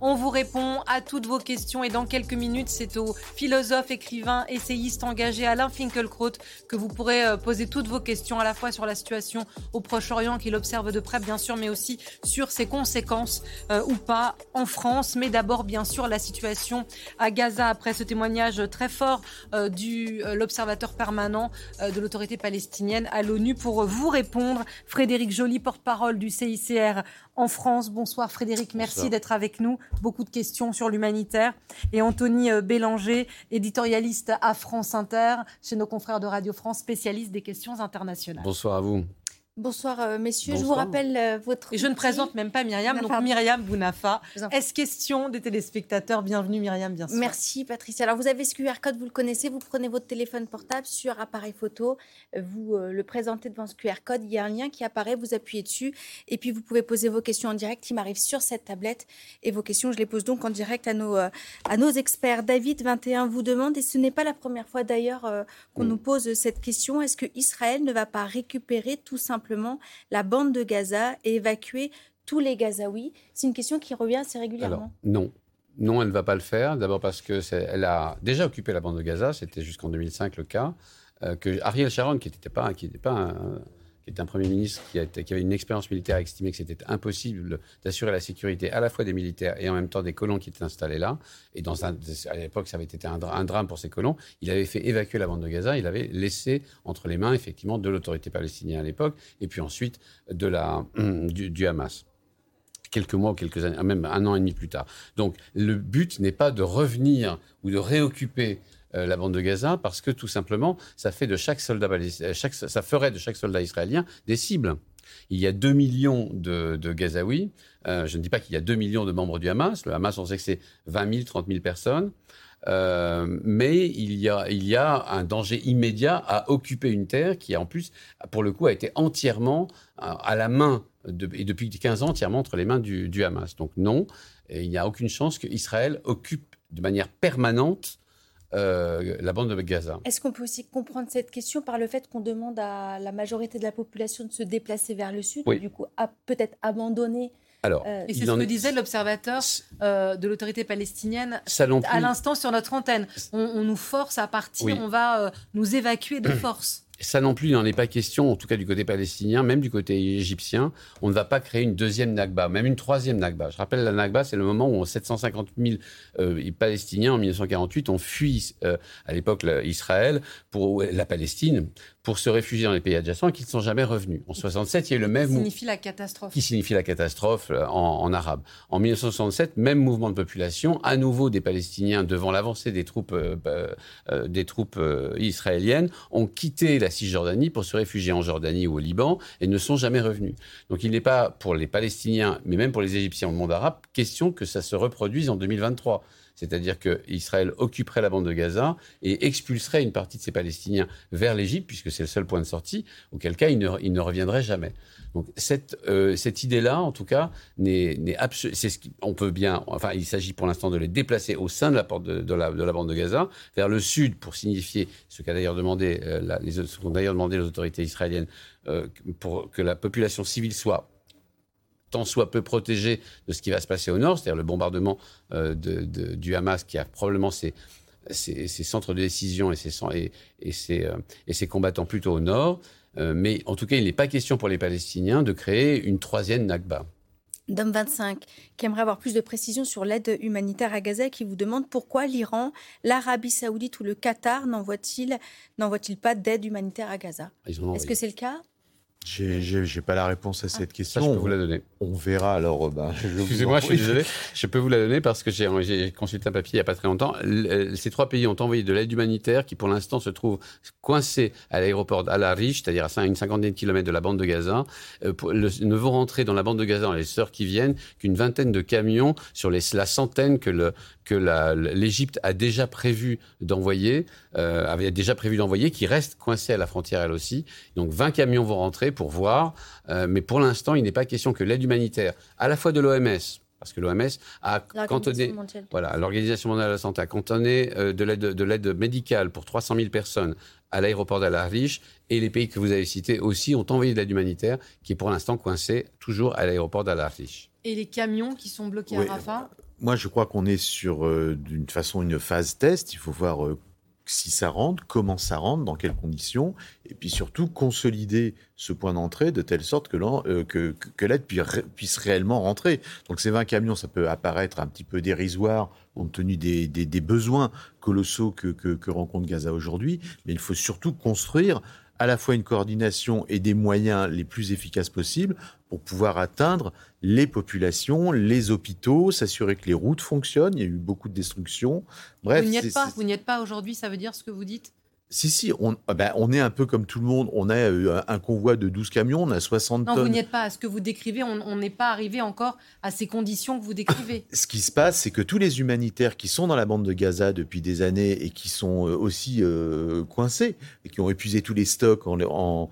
On vous répond à toutes vos questions et dans quelques minutes, c'est au philosophe, écrivain, essayiste engagé Alain Finkielkraut que vous pourrez euh, poser toutes vos questions à la fois sur la situation au Proche-Orient qu'il observe de près bien sûr, mais aussi sur ses conséquences euh, ou pas en France. Mais d'abord bien sûr la situation à Gaza après ce témoignage très fort euh, du l'observateur permanent de l'autorité palestinienne à l'ONU pour vous répondre. Frédéric Joly, porte-parole du CICR en France. Bonsoir Frédéric, merci d'être avec nous. Beaucoup de questions sur l'humanitaire. Et Anthony euh, Bélanger, éditorialiste à France Inter, chez nos confrères de Radio France, spécialiste des questions internationales. Bonsoir à vous. Bonsoir euh, messieurs, je vous rappelle euh, votre... Et je ne présente même pas Myriam, donc Myriam Bounafa. Est-ce question des téléspectateurs? Bienvenue Myriam, bien sûr. Merci Patricia. Alors vous avez ce QR code, vous le connaissez, vous prenez votre téléphone portable sur appareil photo, vous euh, le présentez devant ce QR code, il y a un lien qui apparaît, vous appuyez dessus. Et puis vous pouvez poser vos questions en direct, il m'arrive sur cette tablette. Et vos questions, je les pose donc en direct à nos, à nos experts. David 21 vous demande, et ce n'est pas la première fois d'ailleurs qu'on mm. nous pose cette question, est-ce que Israël ne va pas récupérer tout simplement la bande de Gaza et évacuer tous les Gazaouis C'est une question qui revient assez régulièrement. non. Non, elle ne va pas le faire. D'abord parce qu'elle a déjà occupé la bande de Gaza, c'était jusqu'en 2005 le cas. Euh, que Ariel Sharon, qui n'était pas, qui pas un, qui un Premier ministre qui, avait une expérience militaire, a estimé que c'était impossible d'assurer la sécurité à la fois des militaires et en même temps des colons qui étaient installés là. Et dans un, à l'époque, ça avait été un, drame pour ces colons. Il avait fait évacuer la bande de Gaza. Il avait laissé entre les mains, effectivement, de l'autorité palestinienne à l'époque et puis ensuite de la, du, du Hamas quelques mois ou quelques années, même un an et demi plus tard. Donc le but n'est pas de revenir ou de réoccuper euh, la bande de Gaza parce que tout simplement, ça, fait de chaque soldat, euh, ferait de chaque soldat israélien des cibles. Il y a 2 millions de, Gazaouis. Euh, je ne dis pas qu'il y a 2 millions de membres du Hamas. Le Hamas, on sait que c'est 20 000, 30 000 personnes. mais il y, a, un danger immédiat à occuper une terre qui, en plus, pour le coup, a été entièrement à la main, et depuis 15 ans, entièrement entre les mains du Hamas. Donc non, il n'y a aucune chance qu'Israël occupe de manière permanente euh, la bande de Gaza. Est-ce qu'on peut aussi comprendre cette question par le fait qu'on demande à la majorité de la population de se déplacer vers le sud, et du coup peut-être abandonner alors, euh, et c'est ce que disait l'observateur euh, de l'autorité palestinienne à l'instant sur notre antenne. On, nous force à partir, on va nous évacuer de force. Ça non plus, il n'en est pas question, en tout cas du côté palestinien, même du côté égyptien. On ne va pas créer une deuxième Nakba, même une troisième Nakba. Je rappelle, la Nakba, c'est le moment où 750 000 euh, Palestiniens en 1948 ont fui euh, à l'époque Israël pour la Palestine pour se réfugier dans les pays adjacents et qui ne sont jamais revenus. En 67, il y a eu le même... Qui signifie la catastrophe. Qui signifie la catastrophe euh, en, arabe. En 1967, même mouvement de population, à nouveau des Palestiniens devant l'avancée des troupes, euh, euh, des troupes israéliennes, ont quitté la Cisjordanie pour se réfugier en Jordanie ou au Liban et ne sont jamais revenus. Donc il n'est pas pour les Palestiniens, mais même pour les Égyptiens le monde arabe, question que ça se reproduise en 2023 c'est-à-dire qu'Israël occuperait la bande de Gaza et expulserait une partie de ses Palestiniens vers l'Égypte, puisque c'est le seul point de sortie, auquel cas il ne, il reviendrait jamais. Donc cette, euh, cette idée-là, en tout cas, n'est c'est ce on peut bien, enfin, il s'agit pour l'instant de les déplacer au sein de la, porte de, la, de la bande de Gaza vers le sud pour signifier ce qu'a d'ailleurs demandé euh, les, qu'ont d'ailleurs demandé les autorités israéliennes euh, pour que la population civile soit tant soit peu protégé de ce qui va se passer au nord, c'est-à-dire le bombardement euh, du Hamas qui a probablement ses, centres de décision et ses, et, euh, et ses, combattants plutôt au nord. Euh, mais en tout cas, il n'est pas question pour les Palestiniens de créer une troisième Nakba. Dom 25, qui aimerait avoir plus de précisions sur l'aide humanitaire à Gaza, qui vous demande pourquoi l'Iran, l'Arabie saoudite ou le Qatar n'envoient-ils pas d'aide humanitaire à Gaza? Est-ce que c'est le cas? J'ai pas la réponse à cette question. je peux vous la donner. On verra alors. Euh, bah, Excusez-moi, je suis désolé. Je peux vous la donner parce que j'ai consulté un papier il n'y a pas très longtemps. Euh, ces trois pays ont envoyé de l'aide humanitaire qui, pour l'instant, se trouve coincée à l'aéroport d'Al-Arish, c'est-à-dire à une cinquantaine de kilomètres de la bande de Gaza. Euh, ne vont rentrer dans la bande de Gaza, les sœurs qui viennent, qu'une vingtaine de camions sur les, la centaine que le, que l'Égypte a déjà prévu d'envoyer, avait déjà prévu d'envoyer, qui reste coincée à la frontière elle aussi. Donc 20 camions vont rentrer pour voir, euh, mais pour l'instant, il n'est pas question que l'aide humanitaire, à la fois de l'OMS, parce que l'OMS a cantonné, mondiale. voilà, l'Organisation mondiale de la santé a cantonné euh, de l'aide de l'aide médicale pour 300 000 personnes à l'aéroport d'Al-Arlich et les pays que vous avez cités aussi ont envoyé de l'aide humanitaire qui est pour l'instant coincée toujours à l'aéroport d'Al-Arlich. Et les camions qui sont bloqués Oui. à Rafah? Moi, je crois qu'on est sur, euh, d'une façon, une phase test. Il faut voir euh, si ça rentre, comment ça rentre, dans quelles conditions, et puis surtout consolider ce point d'entrée de telle sorte que euh, l'aide puisse, ré- puisse réellement rentrer. Donc ces 20 camions, ça peut apparaître un petit peu dérisoire compte tenu des, besoins colossaux que rencontre Gaza aujourd'hui, mais il faut surtout construire à la fois une coordination et des moyens les plus efficaces possibles pour pouvoir atteindre les populations, les hôpitaux, s'assurer que les routes fonctionnent. Il y a eu beaucoup de destruction. Bref, Vous n'y êtes pas. Vous n'y êtes pas aujourd'hui. Ça veut dire ce que vous dites? si, si, on, ah ben, on est un peu comme tout le monde. On a euh, un convoi de 12 camions, on a 60 Non, vous tonnes. n'y êtes pas. À ce que vous décrivez, on n'est pas arrivé encore à ces conditions que vous décrivez. Ce qui se passe, c'est que tous les humanitaires qui sont dans la bande de Gaza depuis des années et qui sont euh, aussi euh, coincés et qui ont épuisé tous les stocks en-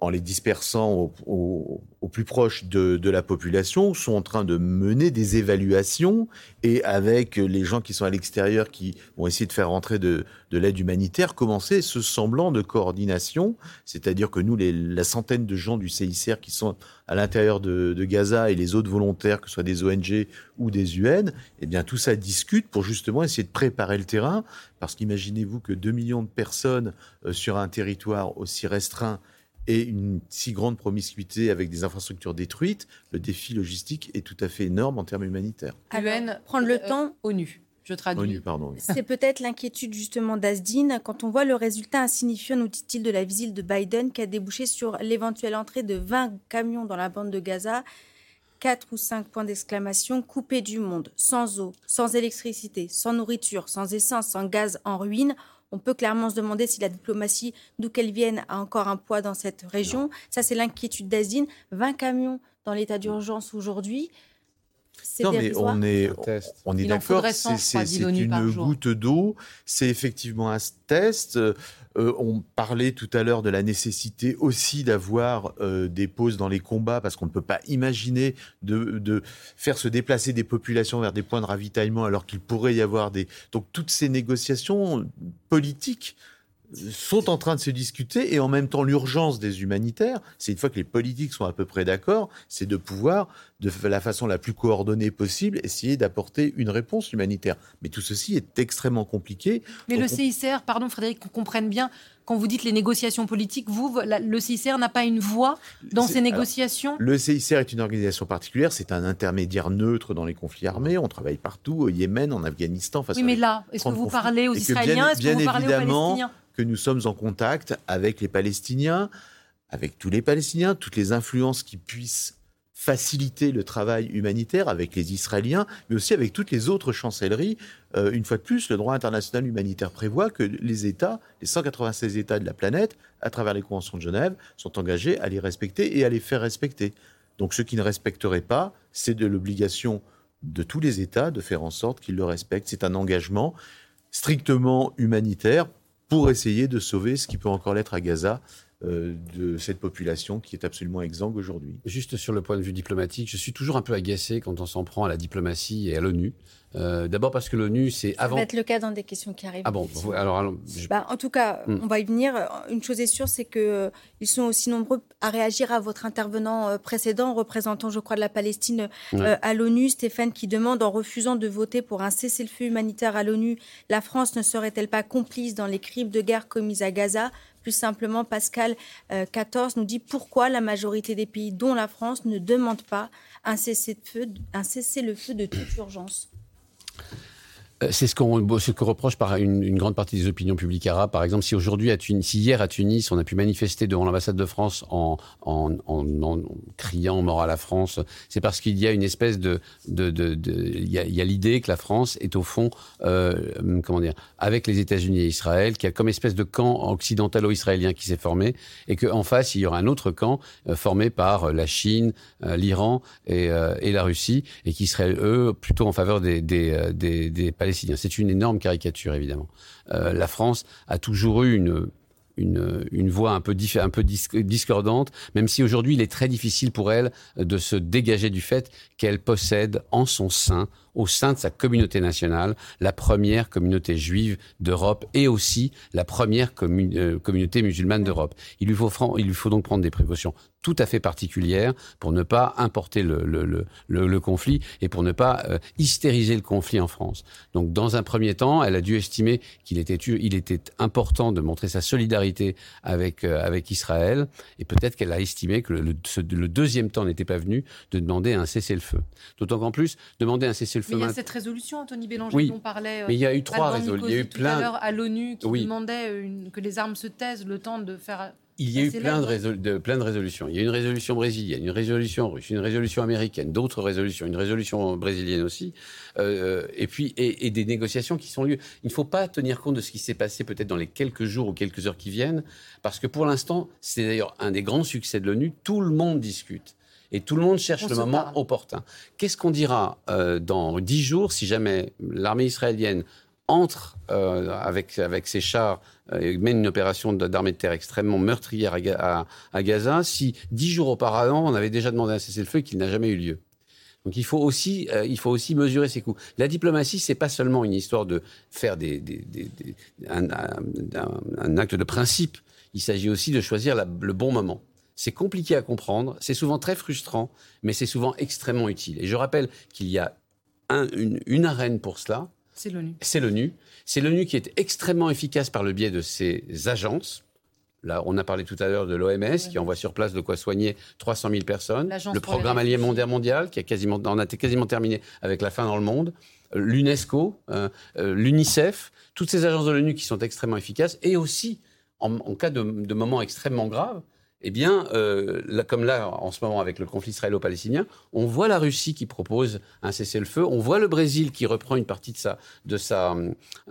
en les dispersant au, plus proche de, la population, sont en train de mener des évaluations et avec les gens qui sont à l'extérieur qui vont essayer de faire rentrer de, de l'aide humanitaire, commencer ce semblant de coordination. C'est-à-dire que nous, la centaine de gens du CICR qui sont à l'intérieur de, de Gaza et les autres volontaires, que ce soit des ONG ou des UN, eh bien tout ça discute pour justement essayer de préparer le terrain. Parce qu'imaginez-vous que 2 millions de personnes euh, sur un territoire aussi restreint et une si grande promiscuité avec des infrastructures détruites, le défi logistique est tout à fait énorme en termes humanitaires. UN, prendre le euh, temps, ONU. Je traduis. ONU, pardon. oui. c'est peut-être l'inquiétude justement d'Asdine quand on voit le résultat insignifiant, nous dit-il, de la visite de Biden qui a débouché sur l'éventuelle entrée de 20 camions dans la bande de Gaza. 4 ou 5 points d'exclamation, coupés du monde, sans eau, sans électricité, sans nourriture, sans essence, sans gaz, en ruine. On peut clairement se demander si la diplomatie, d'où qu'elle vienne, a encore un poids dans cette région. Ça, c'est l'inquiétude d'Asdine. 20 camions dans l'état d'urgence aujourd'hui. C'est Non, mais on est, Un test. on est d'accord, c'est 100, je crois, c'est- dit c'est l'ONU par une goutte d'eau, c'est effectivement un test. Euh, on parlait tout à l'heure de la nécessité aussi d'avoir euh, des pauses dans les combats, parce qu'on ne peut pas imaginer de, de faire se déplacer des populations vers des points de ravitaillement alors qu'il pourrait y avoir des... Donc toutes ces négociations politiques sont en train de se discuter et en même temps l'urgence des humanitaires, c'est une fois que les politiques sont à peu près d'accord, c'est de pouvoir, de la façon la plus coordonnée possible, essayer d'apporter une réponse humanitaire. Mais tout ceci est extrêmement compliqué. Mais le Donc, CICR, pardon Frédéric, qu'on comprenne bien, quand vous dites les négociations politiques, vous, la- le CICR n'a pas une voix dans ces alors, négociations? Le CICR est une organisation particulière, c'est un intermédiaire neutre dans les conflits armés, on travaille partout, au Yémen, en Afghanistan. face Oui, mais là, est-ce que vous parlez aux Israéliens? Est-ce que vous parlez aux Palestiniens? Que nous sommes en contact avec les Palestiniens, avec tous les Palestiniens, toutes les influences qui puissent faciliter le travail humanitaire avec les Israéliens, mais aussi avec toutes les autres chancelleries. Euh, une fois de plus, le droit international humanitaire prévoit que les États, les 196 États de la planète, à travers les conventions de Genève, sont engagés à les respecter et à les faire respecter. Donc ceux qui ne respecteraient pas, c'est de l'obligation de tous les États de faire en sorte qu'ils le respectent. C'est un engagement strictement humanitaire pour essayer de sauver ce qui peut encore l'être à Gaza de cette population qui est absolument exsangue aujourd'hui. Juste sur le point de vue diplomatique, je suis toujours un peu agacé quand on s'en prend à la diplomatie et à l'ONU. Euh, D'abord parce que l'ONU, c'est Ça avant. va être le cas dans des questions qui arrivent. Ah bon, alors, alors, je- Bah, en tout cas, Hmm. on va y venir. Une chose est sûre, c'est que euh, ils sont aussi nombreux à réagir à votre intervenant euh, précédent, représentant, je crois, de la Palestine euh, Ouais. à l'ONU, Stéphane, qui demande, en refusant de voter pour un cessez-le-feu humanitaire à l'ONU, la France ne serait-elle pas complice dans les crimes de guerre commis à Gaza? Plus simplement, Pascal euh, 14 nous dit pourquoi la majorité des pays, dont la France, ne demandent pas un cessez-le-feu de toute urgence. Euh, C'est ce qu'on ce que reproche par une, une grande partie des opinions publiques arabes. Par exemple, si aujourd'hui à Tunis, si hier à Tunis, on a pu manifester devant l'ambassade de France en, en, en, criant mort à la France, c'est parce qu'il y a une espèce de, de, de, de- il y a, il y a l'idée que la France est au fond, euh, comment dire, avec les États-Unis et Israël, qui a comme espèce de camp occidentalo-israélien qui s'est formé, et qu'en face il y aura un autre camp euh, formé par euh, la Chine, l'Iran et, et la Russie, et qui seraient eux plutôt en faveur des, des, des, des Palestiniens. C'est une énorme caricature évidemment. Euh, la France a toujours eu une une, voix un peu, un peu discordante, même si aujourd'hui il est très difficile pour elle de se dégager du fait qu'elle possède en son sein au sein de sa communauté nationale, la première communauté juive d'Europe et aussi la première euh, communauté musulmane d'Europe. Il, lui faut, donc prendre des précautions tout à fait particulières pour ne pas importer le, conflit et pour ne pas euh, hystériser le conflit en France. Donc, dans un premier temps, elle a dû estimer qu'il était, important de montrer sa solidarité avec, euh, avec Israël et peut-être qu'elle a estimé que le deuxième temps n'était pas venu de demander un cessez-le-feu. D'autant qu'en plus, demander un cessez-le-feu mais il y a cette résolution, Anthony Bélanger, dont parlait. mais il y a eu trois résolutions. Il y a eu plein. à l'ONU qui demandait que les armes se taisent le temps de faire. Il y a eu plein de, plein de, résolutions. Il y a une résolution brésilienne, une résolution russe, une résolution américaine, d'autres résolutions, une résolution brésilienne aussi, euh, et puis et, des négociations qui sont lieu. Il ne faut pas tenir compte de ce qui s'est passé peut-être dans les quelques jours ou quelques heures qui viennent, parce que pour l'instant, c'est d'ailleurs un des grands succès de l'ONU. Tout le monde discute. Et tout le monde cherche le moment opportun. Qu'est-ce qu'on dira euh, dans dix jours si jamais l'armée israélienne entre euh, avec, avec ses chars euh, et mène une opération d'armée de terre extrêmement meurtrière à, à, Gaza, si dix jours auparavant, on avait déjà demandé un cessez-le-feu et qu'il n'a jamais eu lieu? Donc il faut aussi, il faut aussi mesurer ses coûts. La diplomatie, c'est pas seulement une histoire de faire des, des, un, un, acte de principe. Il s'agit aussi de choisir le bon moment. C'est compliqué à comprendre, c'est souvent très frustrant, mais c'est souvent extrêmement utile. Et je rappelle qu'il y a une, arène pour cela. C'est l'ONU. C'est l'ONU. C'est l'ONU qui est extrêmement efficace par le biais de ses agences. Là, on a parlé tout à l'heure de l'OMS qui envoie sur place de quoi soigner 300 000 personnes. Le programme alimentaire mondial qui a quasiment, on a quasiment terminé avec la faim dans le monde. L'UNESCO, euh, euh, l'UNICEF, toutes ces agences de l'ONU qui sont extrêmement efficaces et aussi en, cas de, de moments extrêmement graves, eh bien, euh, comme là, en ce moment, avec le conflit israélo-palestinien, on voit la Russie qui propose un cessez-le-feu, on voit le Brésil qui reprend une partie de sa, de sa,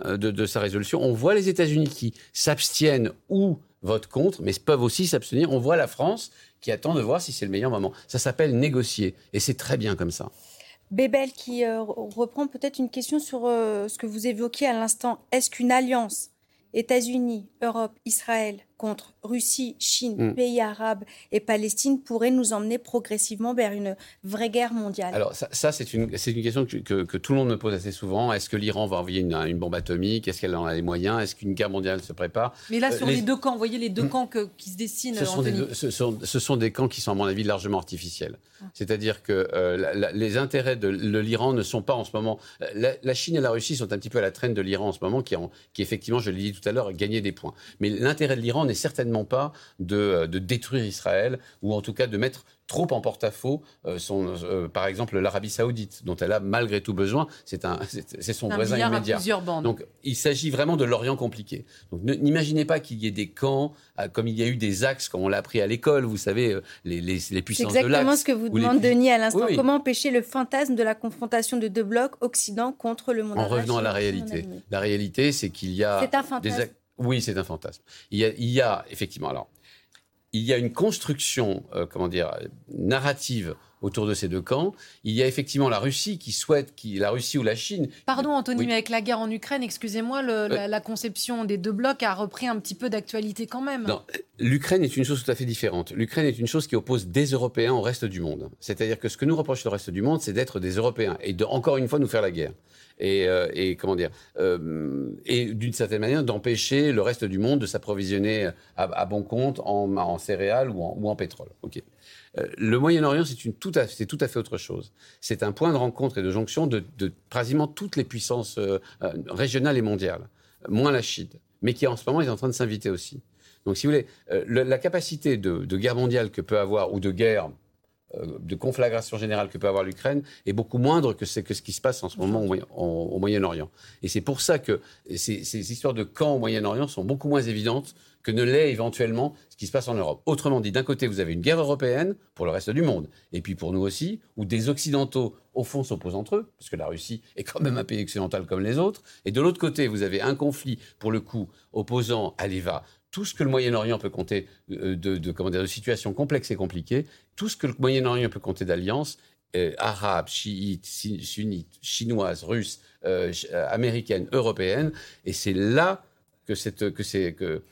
euh, de, sa résolution, on voit les États-Unis qui s'abstiennent ou votent contre, mais peuvent aussi s'abstenir. On voit la France qui attend de voir si c'est le meilleur moment. Ça s'appelle négocier, et c'est très bien comme ça. Bébel qui euh, reprend peut-être une question sur ce que vous évoquiez à l'instant. Est-ce qu'une alliance États-Unis, Europe, Israël contre Russie, Chine, mm. pays arabes et Palestine pourrait nous emmener progressivement vers une vraie guerre mondiale Alors ça, c'est une, une, question que, que, tout le monde me pose assez souvent. Est-ce que l'Iran va envoyer une, bombe atomique? Est-ce qu'elle en a les moyens? Est-ce qu'une guerre mondiale se prépare? Mais là, sur euh, les... deux camps, vous voyez les deux mm. camps qui se dessinent. Ce sont, des, ce, sont, ce sont, des camps qui sont, à mon avis, largement artificiels. Ah. C'est-à-dire que euh, les intérêts de, l'Iran ne sont pas en ce moment... La, Chine et la Russie sont un petit peu à la traîne de l'Iran en ce moment, qui, qui effectivement, je l'ai dit tout à l'heure, gagné des points. Mais l'intérêt de l'Iran n'est certainement pas de, de, détruire Israël, ou en tout cas de mettre trop en porte-à-faux euh, son, euh, par exemple l'Arabie Saoudite, dont elle a malgré tout besoin. C'est un, c'est son voisin immédiat. Donc il s'agit vraiment de l'Orient compliqué. Donc n'imaginez pas qu'il y ait des camps, euh, comme il y a eu des axes, comme on l'a appris à l'école. Vous savez, les, les, les puissances de l'axe. exactement ce que vous demande Denis à l'instant. Comment empêcher le fantasme de la confrontation de deux blocs Occident contre le monde En revenant à la réalité. La réalité, c'est qu'il y a. C'est un fantasme. Oui, c'est un fantasme. Il y, a, effectivement. Alors, il y a une construction, euh, comment dire, narrative autour de ces deux camps. Il y a effectivement la Russie qui souhaite, qui, la Russie ou la Chine. Pardon, Anthony, mais avec la guerre en Ukraine, excusez-moi, la, conception des deux blocs a repris un petit peu d'actualité quand même. L'Ukraine est une chose tout à fait différente. L'Ukraine est une chose qui oppose des Européens au reste du monde. C'est-à-dire que ce que nous reproche le reste du monde, c'est d'être des Européens et de, encore une fois, nous faire la guerre. Et, euh, et, comment dire euh, et d'une certaine manière d'empêcher le reste du monde de s'approvisionner à, bon compte en, en céréales ou en, ou en pétrole. Ok. Euh, le Moyen-Orient, c'est tout, à, tout à fait autre chose. C'est un point de rencontre et de jonction de, de quasiment toutes les puissances euh, euh, régionales et mondiales, moins la Chine, mais qui en ce moment est en train de s'inviter aussi. Donc, si vous voulez, la capacité de, guerre mondiale que peut avoir, ou de guerre de conflagration générale que peut avoir l'Ukraine est beaucoup moindre que, ce qui se passe en ce moment au, Moyen-Orient. Et c'est pour ça que ces, ces, histoires de camps au Moyen-Orient sont beaucoup moins évidentes que ne l'est éventuellement ce qui se passe en Europe. Autrement dit, d'un côté, vous avez une guerre européenne pour le reste du monde, et puis pour nous aussi, où des Occidentaux, au fond, s'opposent entre eux, parce que la Russie est quand même un pays occidental comme les autres, et de l'autre côté, vous avez un conflit, pour le coup, opposant à l'EVA tout ce que le Moyen-Orient peut compter euh, de, de, situations complexes et compliquées, tout ce que le Moyen-Orient peut compter d'alliances, euh, arabes, chiites, sunnites, chinoises, russes, euh, américaines, européennes, et c'est là que, que, c'est, que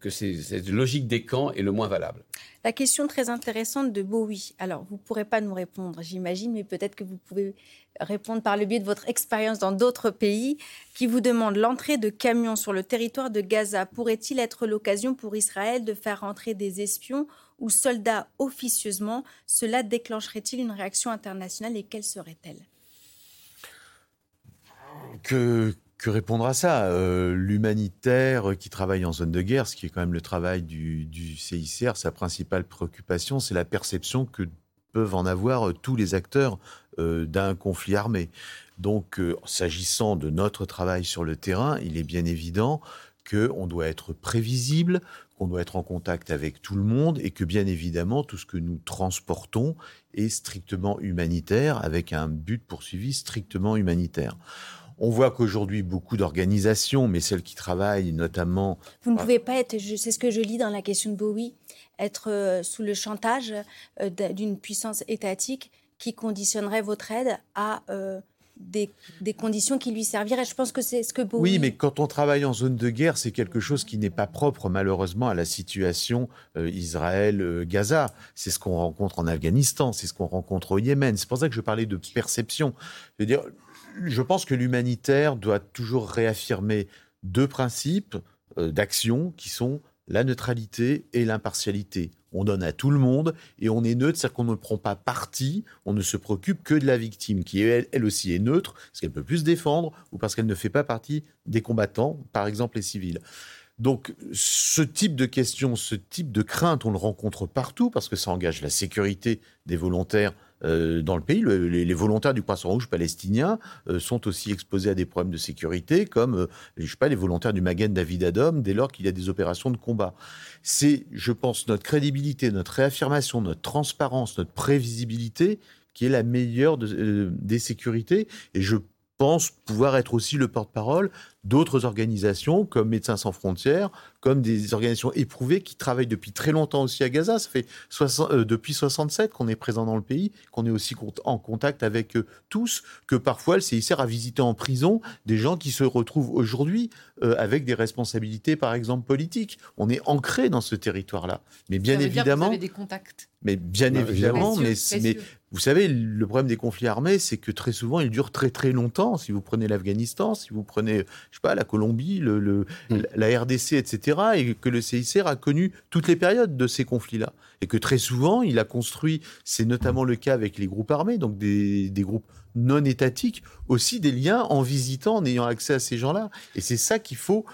que cette logique des camps est le moins valable. La question très intéressante de Bowie. Alors, vous ne pourrez pas nous répondre, j'imagine, mais peut-être que vous pouvez répondre par le biais de votre expérience dans d'autres pays, qui vous demande l'entrée de camions sur le territoire de Gaza pourrait-il être l'occasion pour Israël de faire entrer des espions ou soldats officieusement? Cela déclencherait-il une réaction internationale et quelle serait-elle? Que, que répondre à ça euh, L'humanitaire qui travaille en zone de guerre, ce qui est quand même le travail du, du CICR, sa principale préoccupation, c'est la perception que peuvent en avoir tous les acteurs euh, d'un conflit armé. Donc, euh, s'agissant de notre travail sur le terrain, il est bien évident qu'on doit être prévisible, qu'on doit être en contact avec tout le monde et que bien évidemment tout ce que nous transportons est strictement humanitaire avec un but poursuivi strictement humanitaire. On voit qu'aujourd'hui, beaucoup d'organisations, mais celles qui travaillent notamment... Vous ne pouvez pas être, c'est ce que je lis dans la question de Bowie, être euh, sous le chantage euh, d'une puissance étatique qui conditionnerait votre aide à euh, des, conditions qui lui serviraient. Je pense que c'est ce que Bowie... Oui, mais quand on travaille en zone de guerre, c'est quelque chose qui n'est pas propre malheureusement à la situation Israël-Gaza. c'est ce qu'on rencontre en Afghanistan, c'est ce qu'on rencontre au Yémen. C'est pour ça que je parlais de perception. Je veux dire, je pense que l'humanitaire doit toujours réaffirmer deux principes d'action qui sont la neutralité et l'impartialité. On donne à tout le monde et on est neutre, c'est-à-dire qu'on ne prend pas parti, on ne se préoccupe que de la victime, qui elle, elle aussi est neutre, parce qu'elle peut plus se défendre ou parce qu'elle ne fait pas partie des combattants, par exemple les civils. Donc ce type de question, ce type de crainte, on le rencontre partout parce que ça engage la sécurité des volontaires euh, dans le pays. les, volontaires du Poisson Rouge palestinien euh, sont aussi exposés à des problèmes de sécurité, comme euh, je sais pas, les volontaires du Magen David Adom, dès lors qu'il y a des opérations de combat. C'est, je pense, notre crédibilité, notre réaffirmation, notre transparence, notre prévisibilité qui est la meilleure des sécurités. Et je pense pouvoir être aussi le porte-parole d'autres organisations comme Médecins sans frontières, comme des organisations éprouvées qui travaillent depuis très longtemps aussi à Gaza. Ça fait euh, depuis 67 qu'on est présent dans le pays, qu'on est aussi en contact avec eux tous, que parfois le CICR a visité en prison des gens qui se retrouvent aujourd'hui euh, avec des responsabilités, par exemple politiques. On est ancré dans ce territoire-là. Mais bien évidemment, vous avez des contacts. Mais bien évidemment, mais, mais vous savez, le problème des conflits armés, c'est que très souvent, ils durent très très longtemps. Si vous prenez l'Afghanistan, si vous prenez je sais pas, la Colombie, le, mm. la RDC, etc., et que le CICR a connu toutes les périodes de ces conflits-là. Et que très souvent, il a construit, c'est notamment le cas avec les groupes armés, donc des, des groupes non étatiques, aussi des liens en visitant, en ayant accès à ces gens-là. Et c'est ça qu'il faut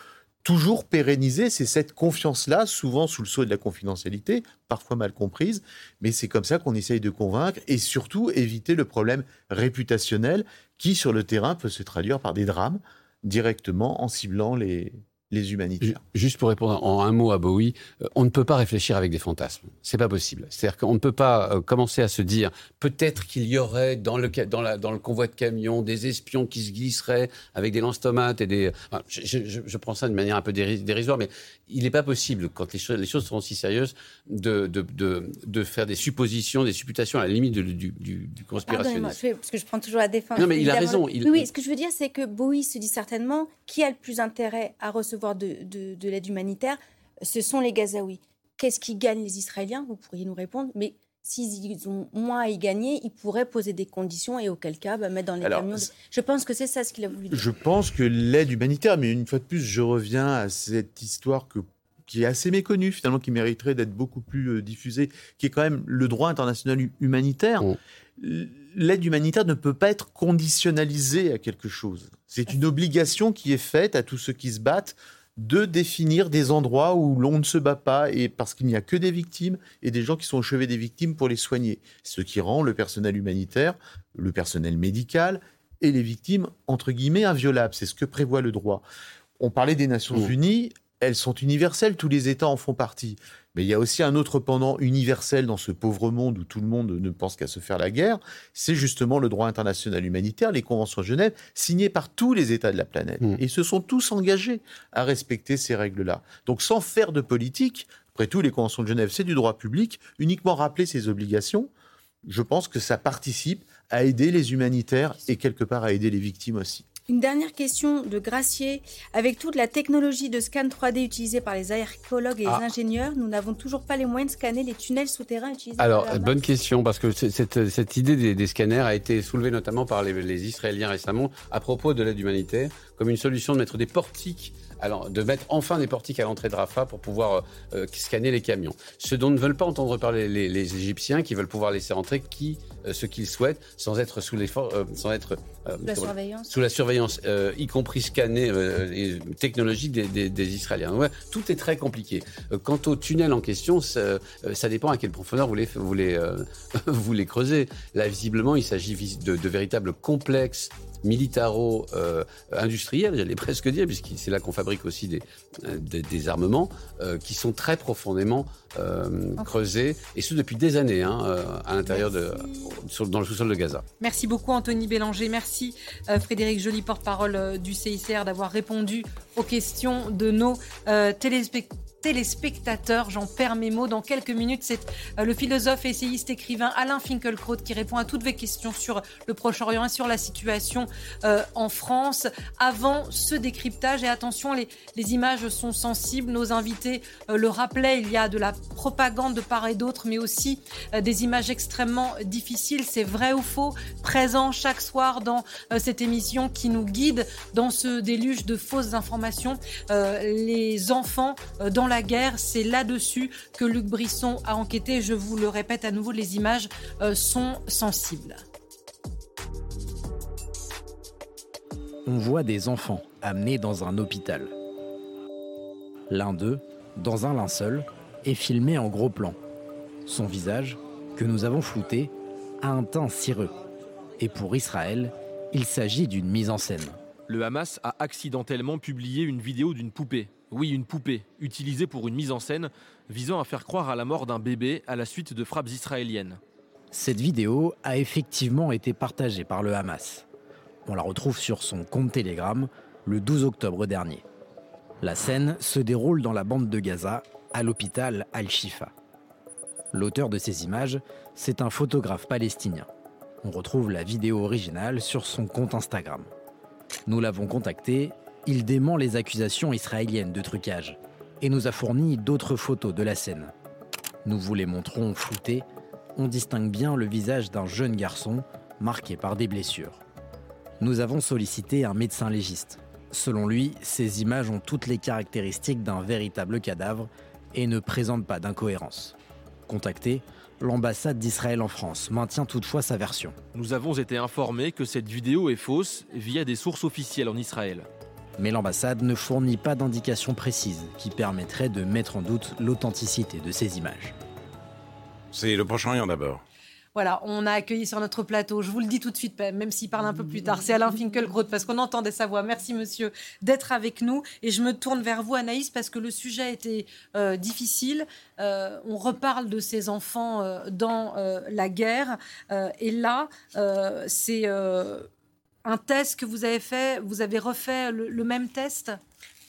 toujours pérenniser, c'est cette confiance-là, souvent sous le sceau de la confidentialité, parfois mal comprise, mais c'est comme ça qu'on essaye de convaincre et surtout éviter le problème réputationnel qui, sur le terrain, peut se traduire par des drames directement en ciblant les, les humanitaires. Juste pour répondre en un mot à Bowie, euh, on ne peut pas réfléchir avec des fantasmes. C'est pas possible. C'est-à-dire qu'on ne peut pas euh, commencer à se dire peut-être qu'il y aurait dans le, dans, la, dans le convoi de camions des espions qui se glisseraient avec des lance-tomates et des. je, prends ça de manière un peu dérisoire, mais il n'est pas possible, quand les choses, les choses seront si sérieuses, de, de, de, de, faire des suppositions, des supputations à la limite du, du, du conspirationnisme. parce que je prends toujours la défense. Non, mais il a raison. Oui, ce que je veux dire, c'est que Bowie se dit certainement qui a le plus intérêt à recevoir de, de, l'aide humanitaire, ce sont les Gazaouis. Qu'est-ce qui gagnent les Israéliens? Vous pourriez nous répondre. Mais s'ils ont moins à y gagner, ils pourraient poser des conditions et auquel cas bah, mettre dans les camions. Je pense que c'est ça ce qu'il a voulu dire. Je pense que l'aide humanitaire, mais une fois de plus, je reviens à cette histoire que qui est assez méconnue finalement, qui mériterait d'être beaucoup plus euh, diffusée, qui est quand même le droit international humanitaire. Oh. L'aide humanitaire ne peut pas être conditionnalisée à quelque chose. C'est une obligation qui est faite à tous ceux qui se battent de définir des endroits où l'on ne se bat pas et parce qu'il n'y a que des victimes et des gens qui sont au chevet des victimes pour les soigner. Ce qui rend le personnel humanitaire, le personnel médical et les victimes, entre guillemets, inviolables. C'est ce que prévoit le droit. On parlait des Nations mmh. Unies, elles sont universelles, tous les États en font partie. Mais il y a aussi un autre pendant universel dans ce pauvre monde où tout le monde ne pense qu'à se faire la guerre, c'est justement le droit international humanitaire, les conventions de Genève, signées par tous les États de la planète. Mmh. Et ils se sont tous engagés à respecter ces règles-là. Donc sans faire de politique, après tout, les conventions de Genève, c'est du droit public, uniquement rappeler ces obligations, je pense que ça participe à aider les humanitaires et quelque part à aider les victimes aussi. Une dernière question de Gracier. Avec toute la technologie de scan 3D utilisée par les archéologues et les Ah. ingénieurs, nous n'avons toujours pas les moyens de scanner les tunnels souterrains utilisés Alors, par bonne question, parce que cette, cette idée des, des scanners a été soulevée notamment par les, les Israéliens récemment à propos de l'aide humanitaire, comme une solution de mettre des portiques, alors, de mettre enfin des portiques à l'entrée de Rafah pour pouvoir euh, scanner les camions. Ce dont ne veulent pas entendre parler les, les Égyptiens, qui veulent pouvoir laisser entrer qui, euh, ce qu'ils souhaitent, sans être sous l'effort, euh, sans être euh, La surveillance. sous la surveillance, euh, y compris scanner euh, les technologies des, des- des Israéliens. Ouais, tout est très compliqué. Euh, quant au tunnel en question, ça, euh, ça dépend à quelle profondeur vous les, vous les, euh, vous les creusez. Là, visiblement, il s'agit de, de véritables complexes militaro-industriels, j'allais presque dire, puisque c'est là qu'on fabrique aussi des, des, des armements, euh, qui sont très profondément euh, creusés, et ce depuis des années, hein, euh, à l'intérieur de, sur- dans le sous-sol de Gaza. Merci beaucoup Anthony Bélanger. Merci Frédéric Joly, porte-parole du CICR, d'avoir répondu aux questions de nos euh, téléspect- téléspectateurs. J'en perds mes mots. Dans quelques minutes, c'est euh, le philosophe, essayiste, écrivain Alain Finkielkraut qui répond à toutes vos questions sur le Proche-Orient et sur la situation euh, en France. Avant ce décryptage, et attention, les, images sont sensibles. Nos invités euh, le rappelaient, il y a de la propagande de part et d'autre, mais aussi des images extrêmement difficiles. C'est vrai ou faux? Présent chaque soir dans cette émission qui nous guide dans ce déluge de fausses informations. Les enfants dans la guerre, c'est là-dessus que Luc Brisson a enquêté. Je vous le répète à nouveau, les images euh, sont sensibles. on voit des enfants amenés dans un hôpital. L'un d'eux, dans un linceul, est filmé en gros plan. Son visage, que nous avons flouté, a un teint cireux. Et pour Israël, il s'agit d'une mise en scène. Le Hamas a accidentellement publié une vidéo d'une poupée. Oui, une poupée, utilisée pour une mise en scène visant à faire croire à la mort d'un bébé à la suite de frappes israéliennes. Cette vidéo a effectivement été partagée par le Hamas. On la retrouve sur son compte Telegram le 12 octobre dernier. La scène se déroule dans la bande de Gaza, à l'hôpital Al-Shifa. L'auteur de ces images, c'est un photographe palestinien. On retrouve la vidéo originale sur son compte Instagram. Nous l'avons contacté, il dément les accusations israéliennes de trucage et nous a fourni d'autres photos de la scène. Nous vous les montrons floutées on distingue bien le visage d'un jeune garçon marqué par des blessures. Nous avons sollicité un médecin légiste. Selon lui, ces images ont toutes les caractéristiques d'un véritable cadavre et ne présentent pas d'incohérence. Contacté, l'ambassade d'Israël en France maintient toutefois sa version. Nous avons été informés que cette vidéo est fausse via des sources officielles en Israël. Mais l'ambassade ne fournit pas d'indications précises qui permettraient de mettre en doute l'authenticité de ces images. C'est le Proche-Orient d'abord. Voilà, on a accueilli sur notre plateau, je vous le dis tout de suite, même s'il parle un peu plus tard, c'est Alain Finkielkraut, parce qu'on entendait sa voix. Merci monsieur d'être avec nous. Et je me tourne vers vous, Anaïs, parce que le sujet était euh, difficile. Euh, on reparle de ces enfants euh, dans euh, la guerre. Euh, et là, euh, c'est euh, un test que vous avez fait. Vous avez refait le, même test?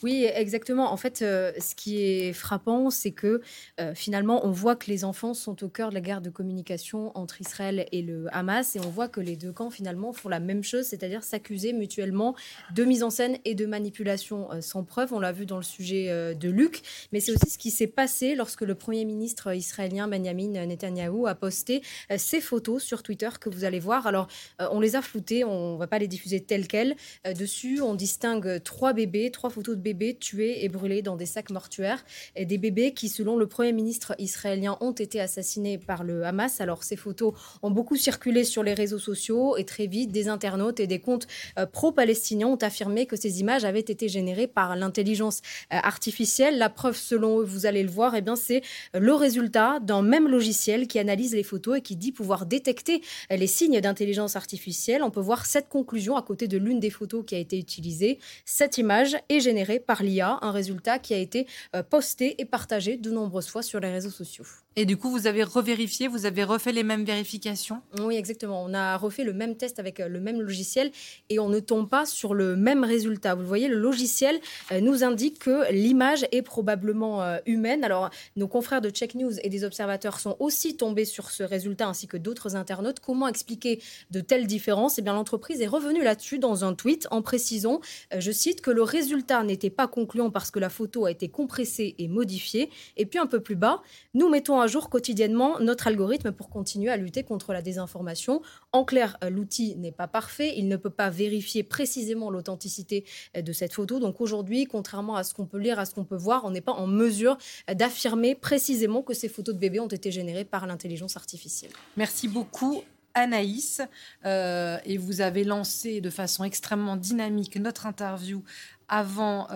Oui, exactement. En fait, euh, ce qui est frappant, c'est que euh, finalement, on voit que les enfants sont au cœur de la guerre de communication entre Israël et le Hamas, et on voit que les deux camps finalement font la même chose, c'est-à-dire s'accuser mutuellement de mise en scène et de manipulation euh, sans preuve. On l'a vu dans le sujet de Luc, mais c'est aussi ce qui s'est passé lorsque le premier ministre israélien Benjamin Netanyahou a posté ces photos sur Twitter que vous allez voir. Alors, on les a floutées, on va pas les diffuser telles quelles. Dessus, on distingue trois bébés, trois photos de bébés tués et brûlés dans des sacs mortuaires. Et des bébés qui, selon le Premier ministre israélien, ont été assassinés par le Hamas. Alors, ces photos ont beaucoup circulé sur les réseaux sociaux et très vite, des internautes et des comptes euh, pro-palestiniens ont affirmé que ces images avaient été générées par l'intelligence euh, artificielle. La preuve, selon eux, vous allez le voir, eh c'est le résultat d'un même logiciel qui analyse les photos et qui dit pouvoir détecter euh, les signes d'intelligence artificielle. On peut voir cette conclusion à côté de l'une des photos qui a été utilisée. Cette image est générée par l'IA, un résultat qui a été euh, posté et partagé de nombreuses fois sur les réseaux sociaux. Et du coup, vous avez revérifié, vous avez refait les mêmes vérifications? Oui, exactement. On a refait le même test avec euh, le même logiciel et on ne tombe pas sur le même résultat. Vous voyez, le logiciel euh, nous indique que l'image est probablement euh, humaine. Alors, nos confrères de Check News et des observateurs sont aussi tombés sur ce résultat ainsi que d'autres internautes. Comment expliquer de telles différences? Eh bien, l'entreprise est revenue là-dessus dans un tweet en précisant, je cite, que le résultat n'était pas concluant parce que la photo a été compressée et modifiée. Et puis un peu plus bas, nous mettons à jour quotidiennement notre algorithme pour continuer à lutter contre la désinformation. En clair, euh, l'outil n'est pas parfait, il ne peut pas vérifier précisément l'authenticité euh, de cette photo. Donc aujourd'hui, contrairement à ce qu'on peut lire, à ce qu'on peut voir, on n'est pas en mesure euh, d'affirmer précisément que ces photos de bébés ont été générées par l'intelligence artificielle. Merci beaucoup. Anaïs, et vous avez lancé de façon extrêmement dynamique notre interview avant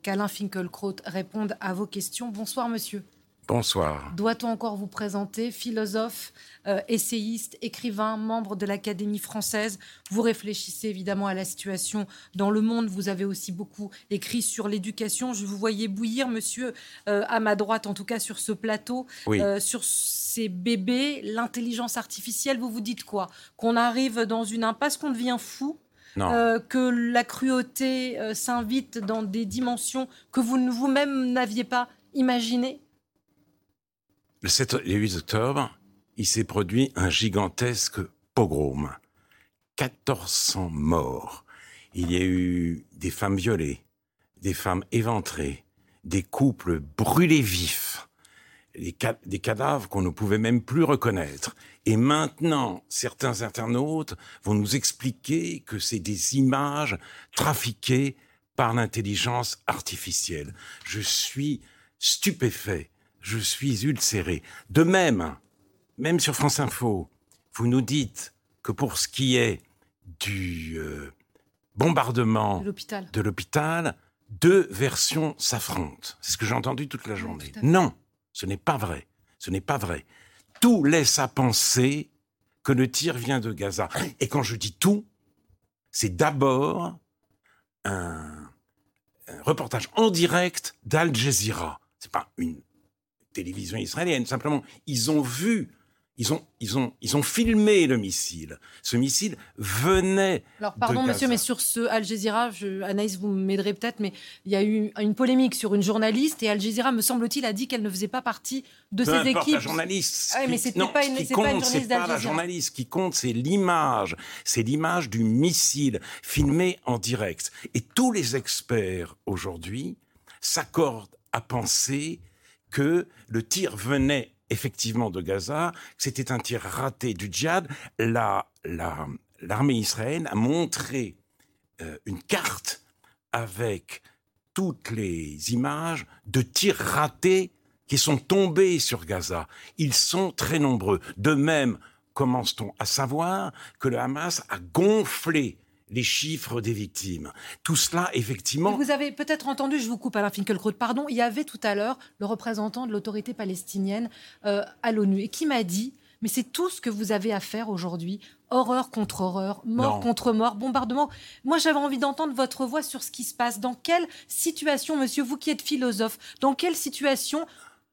qu'Alain Finkielkraut réponde à vos questions. Bonsoir, monsieur. Bonsoir. Doit-on encore vous présenter Philosophe, euh, essayiste, écrivain, membre de l'Académie française? Vous réfléchissez évidemment à la situation dans le monde. Vous avez aussi beaucoup écrit sur l'éducation. Je vous voyais bouillir, monsieur, euh, à ma droite, en tout cas sur ce plateau, euh, sur ces bébés, l'intelligence artificielle. Vous vous dites quoi? Qu'on arrive dans une impasse, qu'on devient fou? Que la cruauté s'invite dans des dimensions que vous vous-même n'aviez pas imaginées? Le 7 et 8 octobre, il s'est produit un gigantesque pogrom. 1400 morts. Il y a eu des femmes violées, des femmes éventrées, des couples brûlés vifs, des cadavres qu'on ne pouvait même plus reconnaître. Et maintenant, certains internautes vont nous expliquer que c'est des images trafiquées par l'intelligence artificielle. Je suis stupéfait je suis ulcéré. De même, même sur France Info, vous nous dites que pour ce qui est du euh, bombardement de l'hôpital, deux versions s'affrontent. C'est ce que j'ai entendu toute la journée. non, ce n'est pas vrai. Ce n'est pas vrai. Tout laisse à penser que le tir vient de Gaza. Et quand je dis tout, c'est d'abord un, un, reportage en direct d'Al Jazeera. C'est pas une télévision israélienne. Simplement, ils ont vu, ils ont, ils ont, ils ont filmé le missile. Ce missile venait. Alors, pardon, monsieur, mais sur ce Al Jazeera, je, Anaïs, vous m'aiderez peut-être, mais il y a eu une polémique sur une journaliste et Al Jazeera, me semble-t-il, a dit qu'elle ne faisait pas partie de Peu ces équipes. La journaliste. Ah mais c'était pas une, qui compte, pas une journaliste pas la journaliste. Ce qui compte, c'est l'image. C'est l'image du missile filmé en direct. Et tous les experts aujourd'hui s'accordent à penser que le tir venait effectivement de Gaza, que c'était un tir raté du djihad. La, l'armée israélienne a montré euh, une carte avec toutes les images de tirs ratés qui sont tombés sur Gaza. Ils sont très nombreux. De même, commence-t-on à savoir que le Hamas a gonflé les chiffres des victimes. Tout cela, effectivement. vous avez peut-être entendu, je vous coupe Alain Finkielkraut, pardon, il y avait tout à l'heure le représentant de l'autorité palestinienne euh, à l'ONU et qui m'a dit mais c'est tout ce que vous avez à faire aujourd'hui. Horreur contre horreur, mort contre mort, bombardement. Moi, j'avais envie d'entendre votre voix sur ce qui se passe. Dans quelle situation, monsieur, vous qui êtes philosophe, dans quelle situation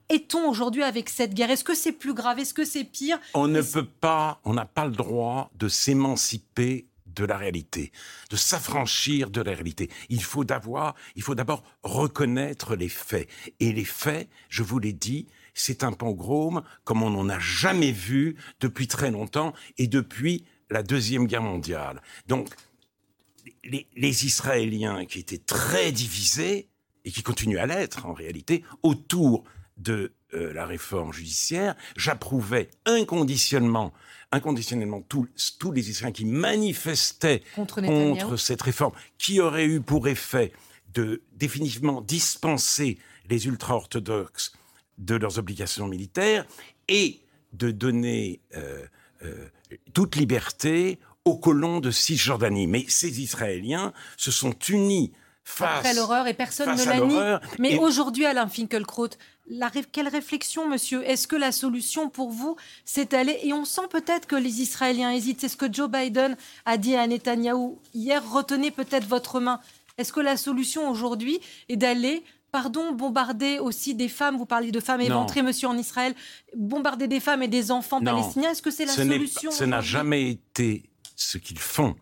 est-on aujourd'hui avec cette guerre? Est-ce que c'est plus grave? Est-ce que c'est pire? On ne peut pas, on n'a pas le droit de s'émanciper de la réalité, de s'affranchir de la réalité. Il faut d'abord, il faut d'abord reconnaître les faits. Et les faits, je vous l'ai dit, c'est un pogrom comme on n'en a jamais vu depuis très longtemps et depuis la Deuxième Guerre mondiale. Donc, les Israéliens qui étaient très divisés, et qui continuent à l'être en réalité, autour de euh, la réforme judiciaire, j'approuvais inconditionnellement, inconditionnellement tous, les Israéliens qui manifestaient contre, cette réforme, qui aurait eu pour effet de définitivement dispenser les ultra-orthodoxes de leurs obligations militaires et de donner euh, euh, toute liberté aux colons de Cisjordanie. Mais ces Israéliens se sont unis face Après l'horreur et personne ne l'a nie. Mais aujourd'hui, Alain Finkielkraut, quelle réflexion, monsieur? Est-ce que la solution pour vous, c'est d'aller... Et on sent peut-être que les Israéliens hésitent. C'est ce que Joe Biden a dit à Netanyahou hier. Retenez peut-être votre main. Est-ce que la solution aujourd'hui est d'aller pardon, bombarder aussi des femmes, vous parliez de femmes Non. éventrées, monsieur, en Israël, bombarder des femmes et des enfants Non. palestiniens, est-ce que c'est la Ce solution Ce n'a jamais été ce qu'ils font.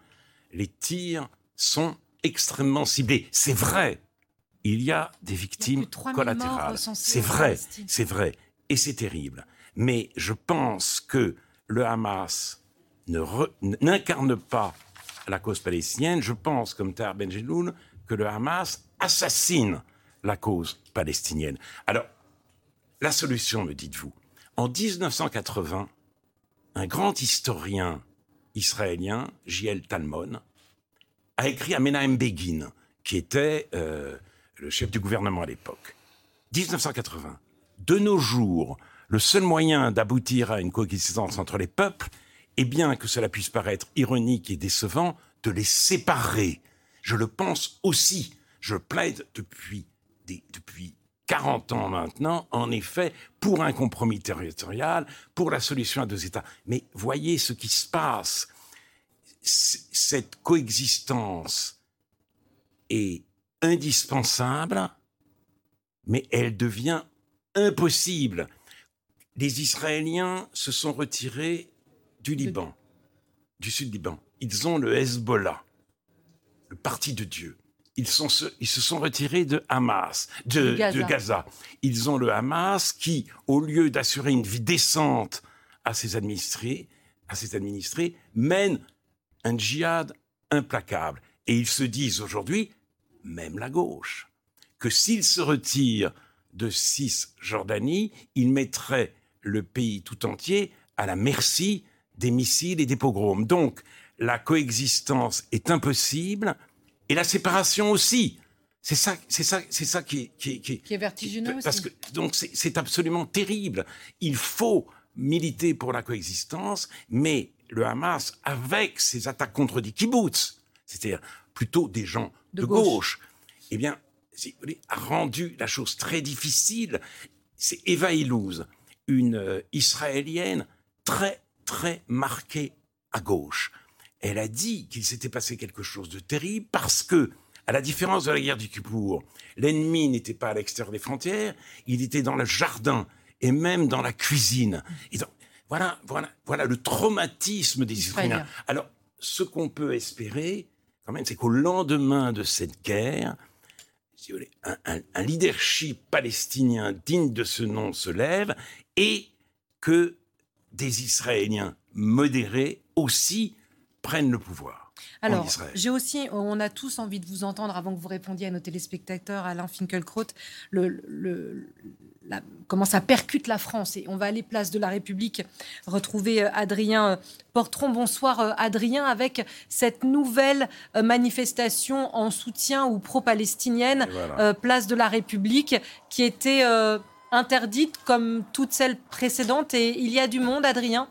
Les tirs sont extrêmement ciblés. C'est vrai. Il y a des victimes plus de 3000 morts collatérales. C'est vrai. C'est vrai. Et c'est terrible. Mais je pense que le Hamas n'incarne pas la cause palestinienne. Je pense, comme Tahar Benjeloun, que le Hamas assassine la cause palestinienne. Alors, la solution, me dites-vous, en 1980, un grand historien israélien, J.L. Talmon, a écrit à Menahem Begin, qui était euh, le chef du gouvernement à l'époque. 1980. De nos jours, le seul moyen d'aboutir à une coexistence entre les peuples est bien que cela puisse paraître ironique et décevant, de les séparer. Je le pense aussi. Je plaide depuis, depuis 40 ans maintenant, en effet, pour un compromis territorial, pour la solution à deux États. Mais voyez ce qui se passe. Cette coexistence est indispensable, mais elle devient impossible. Les Israéliens se sont retirés du Liban, du sud Liban. Ils ont le Hezbollah, le parti de Dieu. Ils, sont se, ils se sont retirés de Hamas, de, De Gaza. de Gaza. Ils ont le Hamas qui, au lieu d'assurer une vie décente à ses administrés, à ses administrés, mène un djihad implacable. Et ils se disent aujourd'hui, même la gauche, que s'ils se retirent de Cisjordanie, ils mettraient le pays tout entier à la merci des missiles et des pogroms. Donc, la coexistence est impossible et la séparation aussi. C'est ça, c'est ça, c'est ça qui est, qui est- qui est- Qui est vertigineux aussi. parce que donc c'est absolument terrible. Il faut militer pour la coexistence, mais le Hamas, avec ses attaques contre des kibbutz, c'est-à-dire plutôt des gens De de, gauche. gauche. eh bien, a rendu la chose très difficile. C'est Eva Illouz, une euh, israélienne très très marquée à gauche. Elle a dit qu'il s'était passé quelque chose de terrible parce que, à la différence de la guerre du Kippour, l'ennemi n'était pas à l'extérieur des frontières, il était dans le jardin et même dans la cuisine. Et donc, voilà, voilà, voilà le traumatisme des Israélien. Israéliens. Alors, ce qu'on peut espérer, quand même, c'est qu'au lendemain de cette guerre, si vous voulez, un, un- un leadership palestinien digne de ce nom se lève et que des Israéliens modérés aussi prennent le pouvoir. Alors, j'ai aussi, on a tous envie de vous entendre avant que vous répondiez à nos téléspectateurs, Alain Finkielkraut, le, le- la- comment ça percute la France. Et on va aller place de la République retrouver euh, Adrien euh, Portron. Bonsoir euh, Adrien, avec cette nouvelle manifestation en soutien ou pro-palestinienne, voilà. place de la République, qui était interdite comme toutes celles précédentes. Et il y a du monde, Adrien?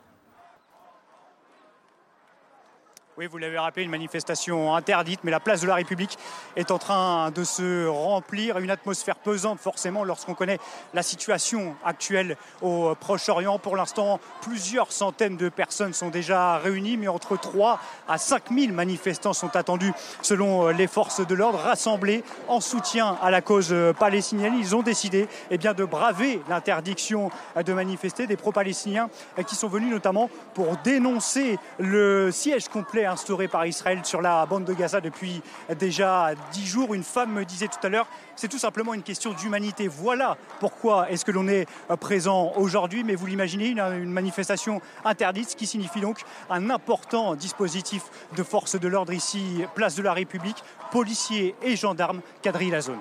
Oui, vous l'avez rappelé, une manifestation interdite, mais la place de la République est en train de se remplir. Une atmosphère pesante, forcément, lorsqu'on connaît la situation actuelle au Proche-Orient. Pour l'instant, plusieurs centaines de personnes sont déjà réunies, mais entre 3 à 5 000 manifestants sont attendus, selon les forces de l'ordre, rassemblés en soutien à la cause palestinienne. Ils ont décidé eh bien, de braver l'interdiction de manifester des pro-palestiniens qui sont venus notamment pour dénoncer le siège complet instauré par Israël sur la bande de Gaza depuis déjà dix jours. Une femme me disait tout à l'heure, c'est tout simplement une question d'humanité. Voilà pourquoi est-ce que l'on est euh, présent aujourd'hui. Mais vous l'imaginez, une, manifestation interdite, ce qui signifie donc un important dispositif de force de l'ordre ici, place de la République, policiers et gendarmes quadrillent la zone.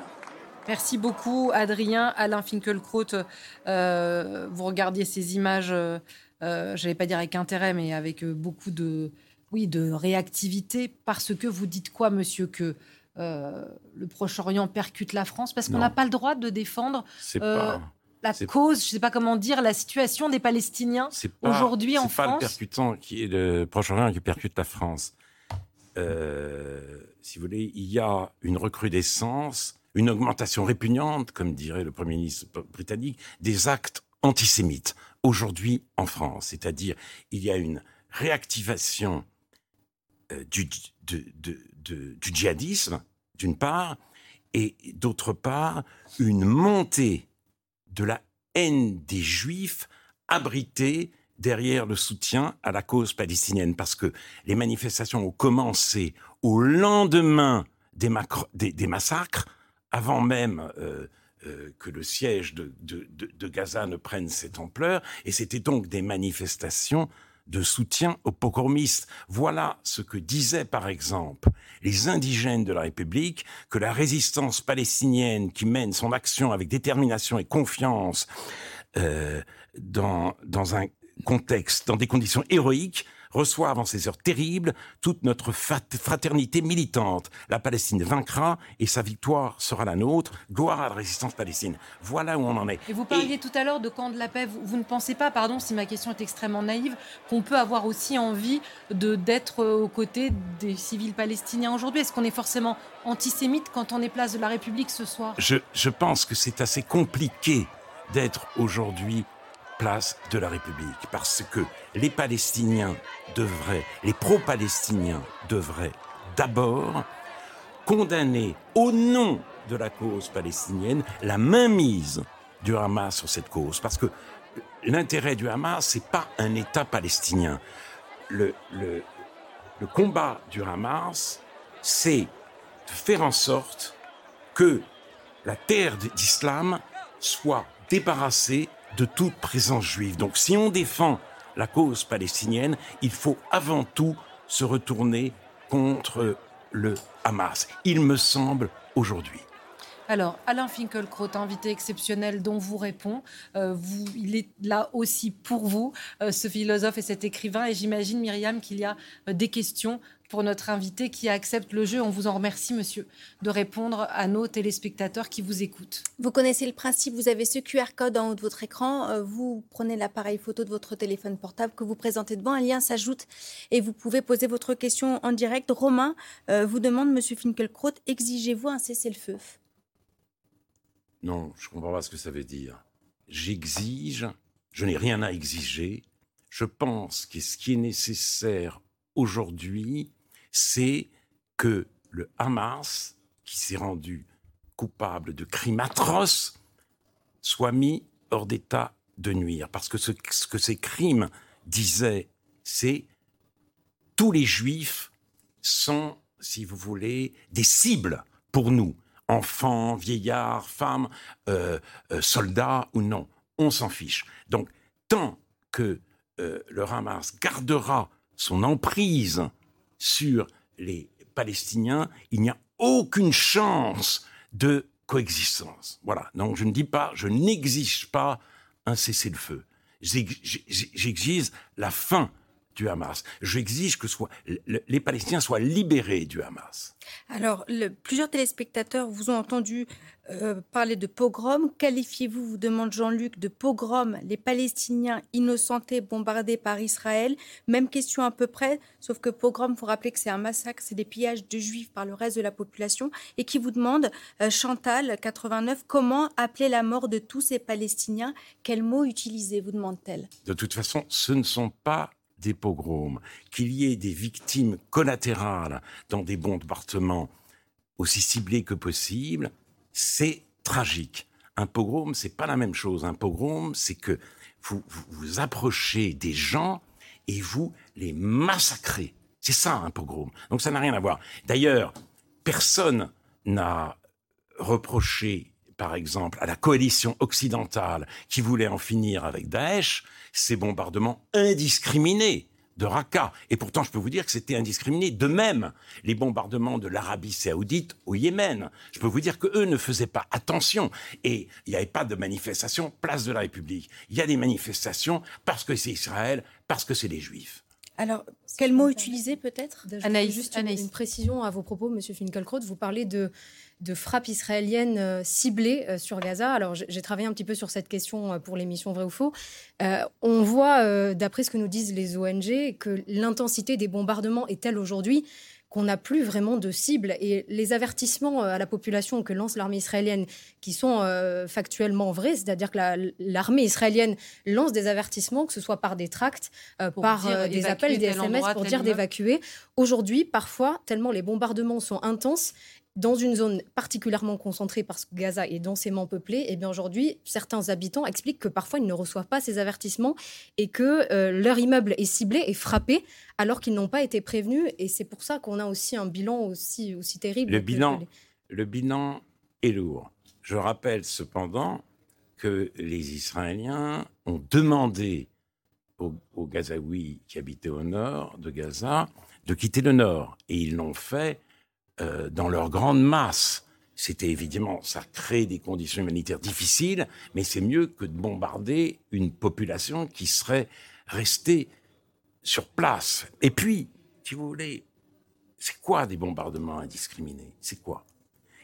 Merci beaucoup, Adrien. Alain Finkielkraut, euh, vous regardiez ces images, euh, euh, je n'allais pas dire avec intérêt, mais avec euh, beaucoup de, oui, de réactivité, parce que vous dites quoi, monsieur, que euh, le Proche-Orient percute la France? Parce qu'on n'a pas le droit de défendre euh, pas. la cause, je ne sais pas comment dire, la situation des Palestiniens. Aujourd'hui, en c'est pas France- le percutant qui est le Proche-Orient qui percute la France. Euh, si vous voulez, il y a une recrudescence, une augmentation répugnante, comme dirait le Premier ministre britannique, des actes antisémites aujourd'hui en France. C'est-à-dire, il y a une réactivation du, de- de- de- du djihadisme, d'une part, et d'autre part, une montée de la haine des Juifs abrités derrière le soutien à la cause palestinienne, parce que les manifestations ont commencé au lendemain des, massacres, avant même euh, euh, que le siège de, Gaza ne prenne cette ampleur, et c'était donc des manifestations de soutien aux pogromistes. Voilà ce que disaient par exemple les indigènes de la République, que la résistance palestinienne qui mène son action avec détermination et confiance euh, dans, dans un contexte, dans des conditions héroïques, reçoit avant ces heures terribles toute notre fraternité militante. La Palestine vaincra et sa victoire sera la nôtre. Gloire à la résistance palestine. Voilà où on en est. Et vous parliez tout à l'heure de camp de la paix. Vous, ne pensez pas, pardon si ma question est extrêmement naïve, qu'on peut avoir aussi envie de d'être aux côtés des civils palestiniens aujourd'hui? Est-ce qu'on est forcément antisémite quand on est place de la République ce soir? Je, je pense que c'est assez compliqué d'être aujourd'hui place de la République, parce que les Palestiniens devraient, les pro-palestiniens devraient d'abord condamner au nom de la cause palestinienne la mainmise du Hamas sur cette cause, parce que l'intérêt du Hamas, c'est pas un État palestinien. Le, le, le combat du Hamas, c'est de faire en sorte que la terre d'islam soit débarrassée de toute présence juive. Donc si on défend la cause palestinienne, il faut avant tout se retourner contre le Hamas. Il me semble aujourd'hui. Alors, Alain Finkielkraut, invité exceptionnel dont vous répond. Euh, il est là aussi pour vous, euh, ce philosophe et cet écrivain. Et j'imagine, Myriam, qu'il y a euh, des questions pour notre invité qui accepte le jeu. On vous en remercie, monsieur, de répondre à nos téléspectateurs qui vous écoutent. Vous connaissez le principe, vous avez ce QR code en haut de votre écran, vous prenez l'appareil photo de votre téléphone portable que vous présentez devant, un lien s'ajoute et vous pouvez poser votre question en direct. Romain vous demande, monsieur Finkelkraut, exigez-vous un cessez-le-feu? Non, je ne comprends pas ce que ça veut dire. J'exige, je n'ai rien à exiger. Je pense que ce qui est nécessaire aujourd'hui, c'est que le Hamas, qui s'est rendu coupable de crimes atroces, soit mis hors d'état de nuire. Parce que ce, que ces crimes disaient, c'est tous les juifs sont, si vous voulez, des cibles pour nous. Enfants, vieillards, femmes, euh, euh, soldats ou non. On s'en fiche. Donc, tant que euh, le Hamas gardera son emprise sur les Palestiniens, il n'y a aucune chance de coexistence. Voilà. Donc je ne dis pas, je n'exige pas un cessez-le-feu. J'exige la fin du Hamas. J'exige que soit, les Palestiniens soient libérés du Hamas. Alors, plusieurs téléspectateurs vous ont entendu euh, parler de pogrom. Qualifiez-vous, vous demande Jean-Luc, de pogrom les Palestiniens innocentés bombardés par Israël? Même question à peu près, sauf que pogrom, il faut rappeler que c'est un massacre, c'est des pillages de juifs par le reste de la population. Et qui vous demande, euh, Chantal, 89, comment appeler la mort de tous ces Palestiniens? Quel mot utiliser, vous demande-t-elle? De toute façon, ce ne sont pas des pogroms, qu'il y ait des victimes collatérales dans des bombardements aussi ciblés que possible, c'est tragique. Un pogrom, c'est pas la même chose. Un pogrom, c'est que vous, vous, approchez des gens et vous les massacrez. C'est ça un pogrom. Donc ça n'a rien à voir. D'ailleurs, personne n'a reproché par exemple, à la coalition occidentale qui voulait en finir avec Daesh, ces bombardements indiscriminés de Raqqa. Et pourtant, je peux vous dire que c'était indiscriminé. De même, les bombardements de l'Arabie saoudite au Yémen. Je peux vous dire que eux ne faisaient pas attention. Et il n'y avait pas de manifestation place de la République. Il y a des manifestations parce que c'est Israël, parce que c'est les Juifs. Alors, quel mot utiliser peut-être? Anaïs, juste Une, précision à vos propos, Monsieur Finkielkraut. Vous parlez de de frappes israéliennes euh, ciblées euh, sur Gaza. Alors, j'ai travaillé un petit peu sur cette question euh, pour l'émission Vrai ou Faux. on voit, d'après ce que nous disent les ONG, que l'intensité des bombardements est telle aujourd'hui qu'on n'a plus vraiment de cible. Et les avertissements à la population que lance l'armée israélienne, qui sont factuellement vrais, c'est-à-dire que l'armée israélienne lance des avertissements, que ce soit par des tracts, par des appels, des SMS pour dire d'évacuer. Aujourd'hui, parfois, tellement les bombardements sont intenses, dans une zone particulièrement concentrée parce que Gaza est densément peuplée, et eh bien aujourd'hui, certains habitants expliquent que parfois ils ne reçoivent pas ces avertissements et que euh, leur immeuble est ciblé et frappé alors qu'ils n'ont pas été prévenus. Et c'est pour ça qu'on a aussi un bilan aussi, aussi terrible. Le bilan, le bilan est lourd. Je rappelle cependant que les Israéliens ont demandé aux, aux Gazaouis qui habitaient au nord de Gaza de quitter le nord. Et ils l'ont fait euh, dans leur grande masse. C'était évidemment, ça crée des conditions humanitaires difficiles, mais c'est mieux que de bombarder une population qui serait restée sur place. Et puis, si vous voulez, c'est quoi des bombardements indiscriminés? C'est quoi?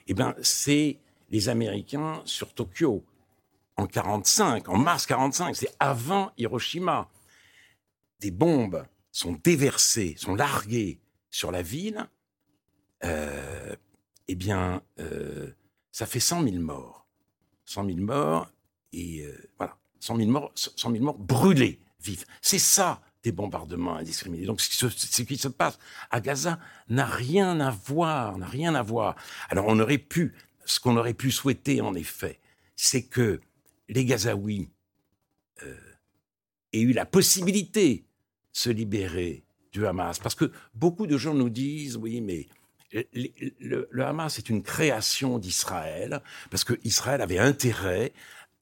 Eh bien, c'est les Américains sur Tokyo en 45, en mars 45, c'est avant Hiroshima. Des bombes sont déversées, sont larguées sur la ville euh, eh bien, euh, ça fait 100 000 morts. 100 000 morts, et euh, voilà, 100 000 morts, 100 000 morts brûlés vifs. C'est ça des bombardements indiscriminés. Donc, ce, qui se passe à Gaza n'a rien à voir, n'a rien à voir. Alors, on aurait pu, ce qu'on aurait pu souhaiter, en effet, c'est que les Gazaouis aient eu la possibilité de se libérer du Hamas. Parce que beaucoup de gens nous disent, oui, mais le, Hamas est une création d'Israël, parce que Israël avait intérêt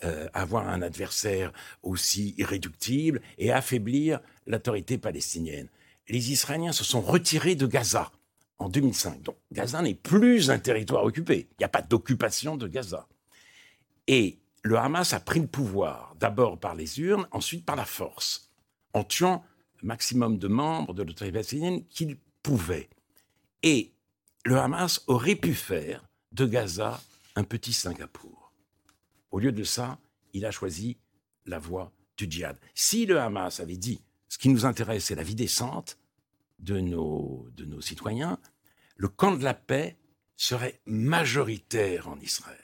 euh, à avoir un adversaire aussi irréductible et affaiblir l'autorité palestinienne. Les Israéliens se sont retirés de Gaza en 2005. Donc Gaza n'est plus un territoire occupé. Il n'y a pas d'occupation de Gaza. Et le Hamas a pris le pouvoir, d'abord par les urnes, ensuite par la force, en tuant le maximum de membres de l'autorité palestinienne qu'il pouvait. Et le Hamas aurait pu faire de Gaza un petit Singapour. Au lieu de ça, il a choisi la voie du djihad. Si le Hamas avait dit ce qui nous intéresse, c'est la vie décente de nos, citoyens, le camp de la paix serait majoritaire en Israël.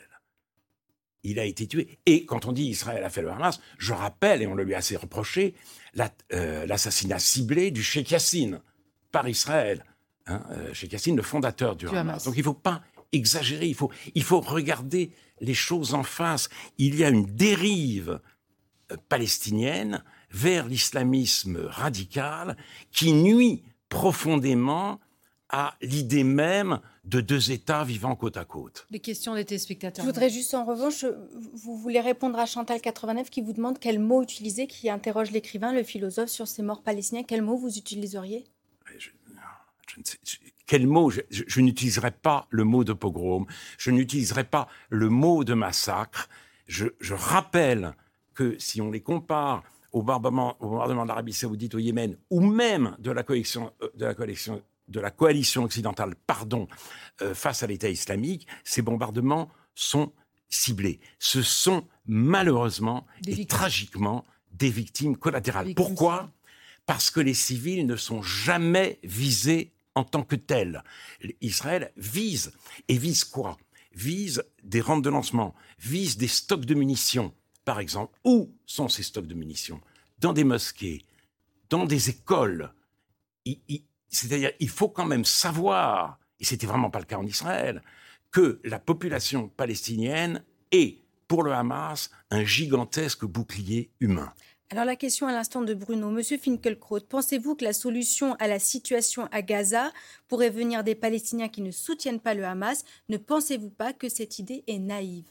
Il a été tué. Et quand on dit Israël a fait le Hamas, je rappelle, et on le lui a assez reproché, euh, l'assassinat ciblé du Sheikh Yassine par Israël hein, euh, chez Cassine, le fondateur du, Hamas. Donc il ne faut pas exagérer, il faut, il faut regarder les choses en face. Il y a une dérive euh, palestinienne vers l'islamisme radical qui nuit profondément à l'idée même de deux États vivant côte à côte. Les questions des téléspectateurs. Je voudrais juste en revanche, vous voulez répondre à Chantal 89 qui vous demande quel mot utiliser, qui interroge l'écrivain, le philosophe sur ces morts palestiniens. Quel mot vous utiliseriez? Quel mot Je, n'utiliserai pas le mot de pogrom, je n'utiliserai pas le mot de massacre. Je, rappelle que si on les compare au bombardement, de l'Arabie Saoudite au Yémen, ou même de la coalition, euh, de la coalition, de la coalition occidentale, pardon, euh, face à l'État islamique, ces bombardements sont ciblés. Ce sont malheureusement et tragiquement des victimes collatérales. Pourquoi? Parce que les civils ne sont jamais visés en tant que tel. Israël vise, et vise quoi? Vise des rampes de lancement, vise des stocks de munitions, par exemple. Où sont ces stocks de munitions? Dans des mosquées, dans des écoles. C'est-à-dire, il faut quand même savoir, et c'était vraiment pas le cas en Israël, que la population palestinienne est, pour le Hamas, un gigantesque bouclier humain. Alors la question à l'instant de Bruno. Monsieur Finkelkraut, pensez-vous que la solution à la situation à Gaza pourrait venir des Palestiniens qui ne soutiennent pas le Hamas? Ne pensez-vous pas que cette idée est naïve?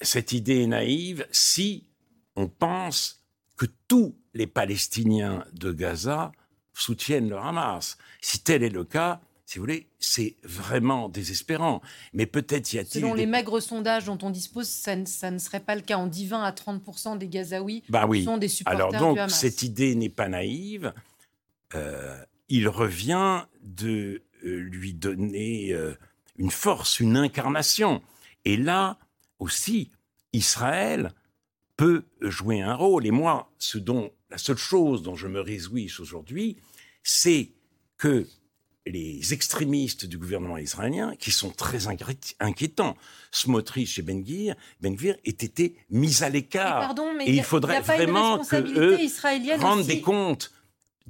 Cette idée est naïve si on pense que tous les Palestiniens de Gaza soutiennent le Hamas. Si tel est le cas, si vous voulez, c'est vraiment désespérant. Mais peut-être y a-t-il. Selon les maigres sondages dont on dispose, ça ne, serait pas le cas. On dit 20 à 30% des Gazaouis bah oui. sont des supporters Alors donc, du Hamas. cette idée n'est pas naïve. Euh, il revient de euh, lui donner euh, une force, une incarnation. Et là aussi, Israël peut jouer un rôle. Et moi, ce dont, la seule chose dont je me réjouis aujourd'hui, c'est que les extrémistes du gouvernement israélien, qui sont très inquiétants. Smotrich et Ben Gvir, ben aient été mis à l'écart. Et, il faudrait vraiment que eux rendent des comptes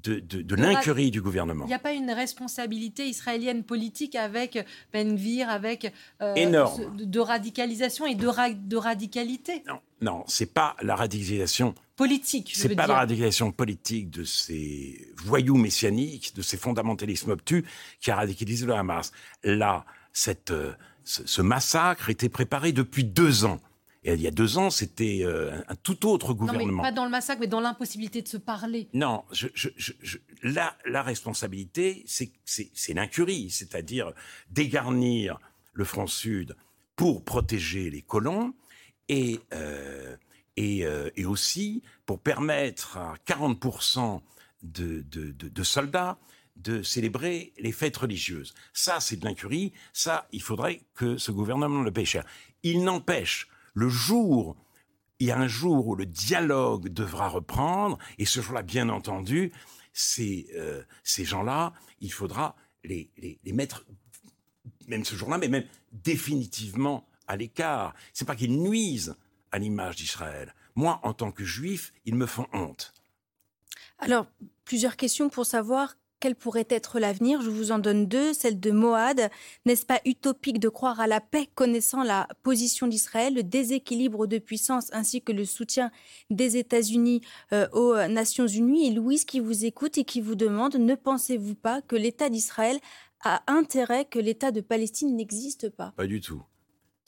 de, de, de l'incurie du gouvernement. Il n'y a pas une responsabilité israélienne politique avec Ben Gvir, avec euh, Énorme. de, de radicalisation et de, ra- de radicalité Non, non, c'est pas la radicalisation politique. C'est pas dire. la radicalisation politique de ces voyous messianiques, de ces fondamentalismes obtus qui a radicalisé le Hamas. Là, cette, euh, ce, ce massacre était préparé depuis deux ans. Il y a deux ans, c'était euh, un, tout autre Non, gouvernement. mais pas dans le massacre, mais dans l'impossibilité de se parler. Non, je, je, je, je- la, la responsabilité, c'est l'incurie, c'est-à-dire dégarnir le front sud pour protéger les colons et, euh, et, euh, et aussi pour permettre à 40% de, de, de, de soldats de célébrer les fêtes religieuses. Ça, c'est de l'incurie. Ça, il faudrait que ce gouvernement le paye cher. Il n'empêche, le jour il y a un jour où le dialogue devra reprendre, et ce jour-là, bien entendu, ces, euh, ces gens-là, il faudra les, les, les mettre, même ce jour-là, mais même définitivement à l'écart. C'est pas qu'ils nuisent à l'image d'Israël. Moi, en tant que juif, ils me font honte. Alors, plusieurs questions pour savoir quel pourrait être l'avenir? Je vous en donne deux. Celle de Moad. N'est-ce pas utopique de croire à la paix connaissant la position d'Israël, le déséquilibre de puissance ainsi que le soutien des États-Unis euh, aux Nations Unies? Et Louise qui vous écoute et qui vous demande, ne pensez-vous pas que l'État d'Israël a intérêt que l'État de Palestine n'existe pas? Pas du tout.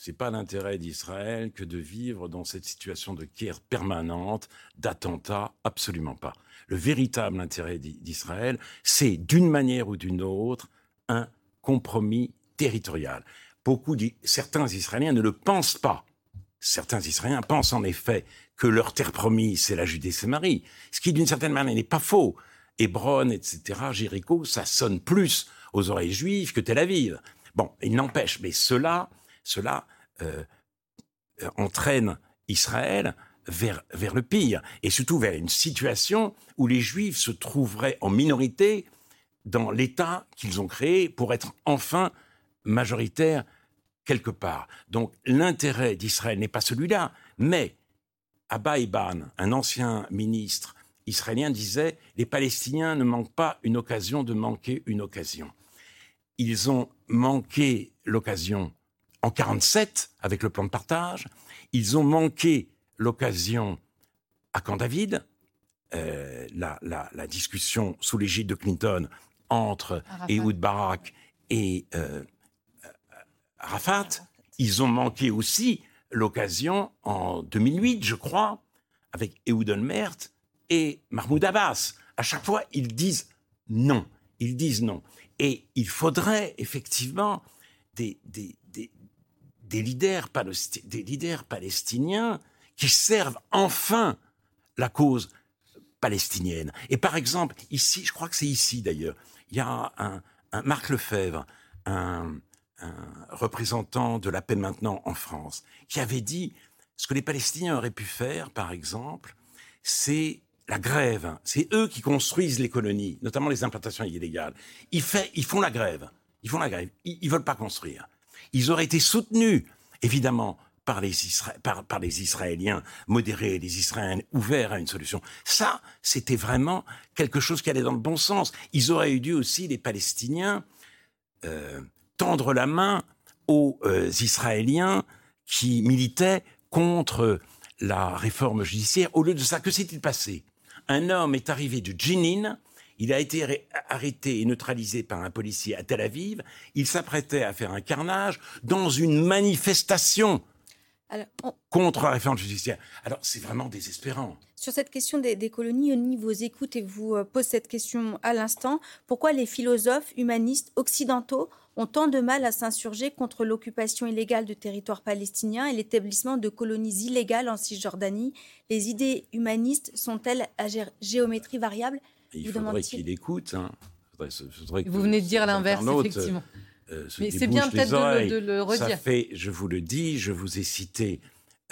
C'est pas l'intérêt d'Israël que de vivre dans cette situation de guerre permanente, d'attentats, absolument pas. Le véritable intérêt d'I- d'Israël, c'est d'une manière ou d'une autre un compromis territorial. Beaucoup certains Israéliens ne le pensent pas. Certains Israéliens pensent en effet que leur terre promise, c'est la Judée-Samarie, ce qui d'une certaine manière n'est pas faux. Hébron, etc., Jéricho, ça sonne plus aux oreilles juives que Tel Aviv. Bon, il n'empêche, mais cela, cela euh, euh, entraîne Israël vers, vers le pire, et surtout vers une situation où les Juifs se trouveraient en minorité dans l'État qu'ils ont créé pour être enfin majoritaires quelque part. Donc l'intérêt d'Israël n'est pas celui-là, mais Abba Eban, un ancien ministre israélien, disait les Palestiniens ne manquent pas une occasion de manquer une occasion. Ils ont manqué l'occasion en 47 avec le plan de partage. Ils ont manqué l'occasion à Camp David, euh, la, la- la discussion sous l'égide de Clinton entre Arafat. Ehud Barak et euh, Arafat. Ils ont manqué aussi l'occasion en 2008, je crois, avec Ehud Olmert et Mahmoud Abbas. À chaque fois, ils disent non. Ils disent non. Et il faudrait effectivement des, des, des, leaders, des leaders palestiniens qui servent enfin la cause palestinienne. Et par exemple, ici, je crois que c'est ici d'ailleurs, il y a un, Marc Lefebvre, un, représentant de la paix maintenant en France, qui avait dit ce que les Palestiniens auraient pu faire, par exemple, c'est la grève. C'est eux qui construisent les colonies, notamment les implantations illégales. Ils font la grève. Ils font la grève. Ils, ils veulent pas construire. Ils auraient été soutenus, évidemment, par les, par, les Israéliens modérés, les Israéliens ouverts à une solution. Ça, c'était vraiment quelque chose qui allait dans le bon sens. Ils auraient dû aussi, les Palestiniens, euh, tendre la main aux euh, Israéliens qui militaient contre la réforme judiciaire. Au lieu de ça, que s'est-il passé? Un homme est arrivé du Jenin, il a été arrê- arrêté et neutralisé par un policier à Tel Aviv, il s'apprêtait à faire un carnage dans une manifestation Alors, on- contre la réforme judiciaire. Alors c'est vraiment désespérant. Sur cette question des, des colonies, Oni vous écoute et vous euh, pose cette question à l'instant. Pourquoi les philosophes humanistes occidentaux ont tant de mal à s'insurger contre l'occupation illégale de territoires palestiniens et l'établissement de colonies illégales en Cisjordanie? Les idées humanistes sont-elles à gé- géométrie variable? Il Vous faudrait qu'il écoute. hein. Faudrait- faudrait Vous venez de dire l'inverse, effectivement. euh, se Mais c'est bien peut-être de le- oreilles. de le redire. Ça fait, je vous le dis, je vous ai cité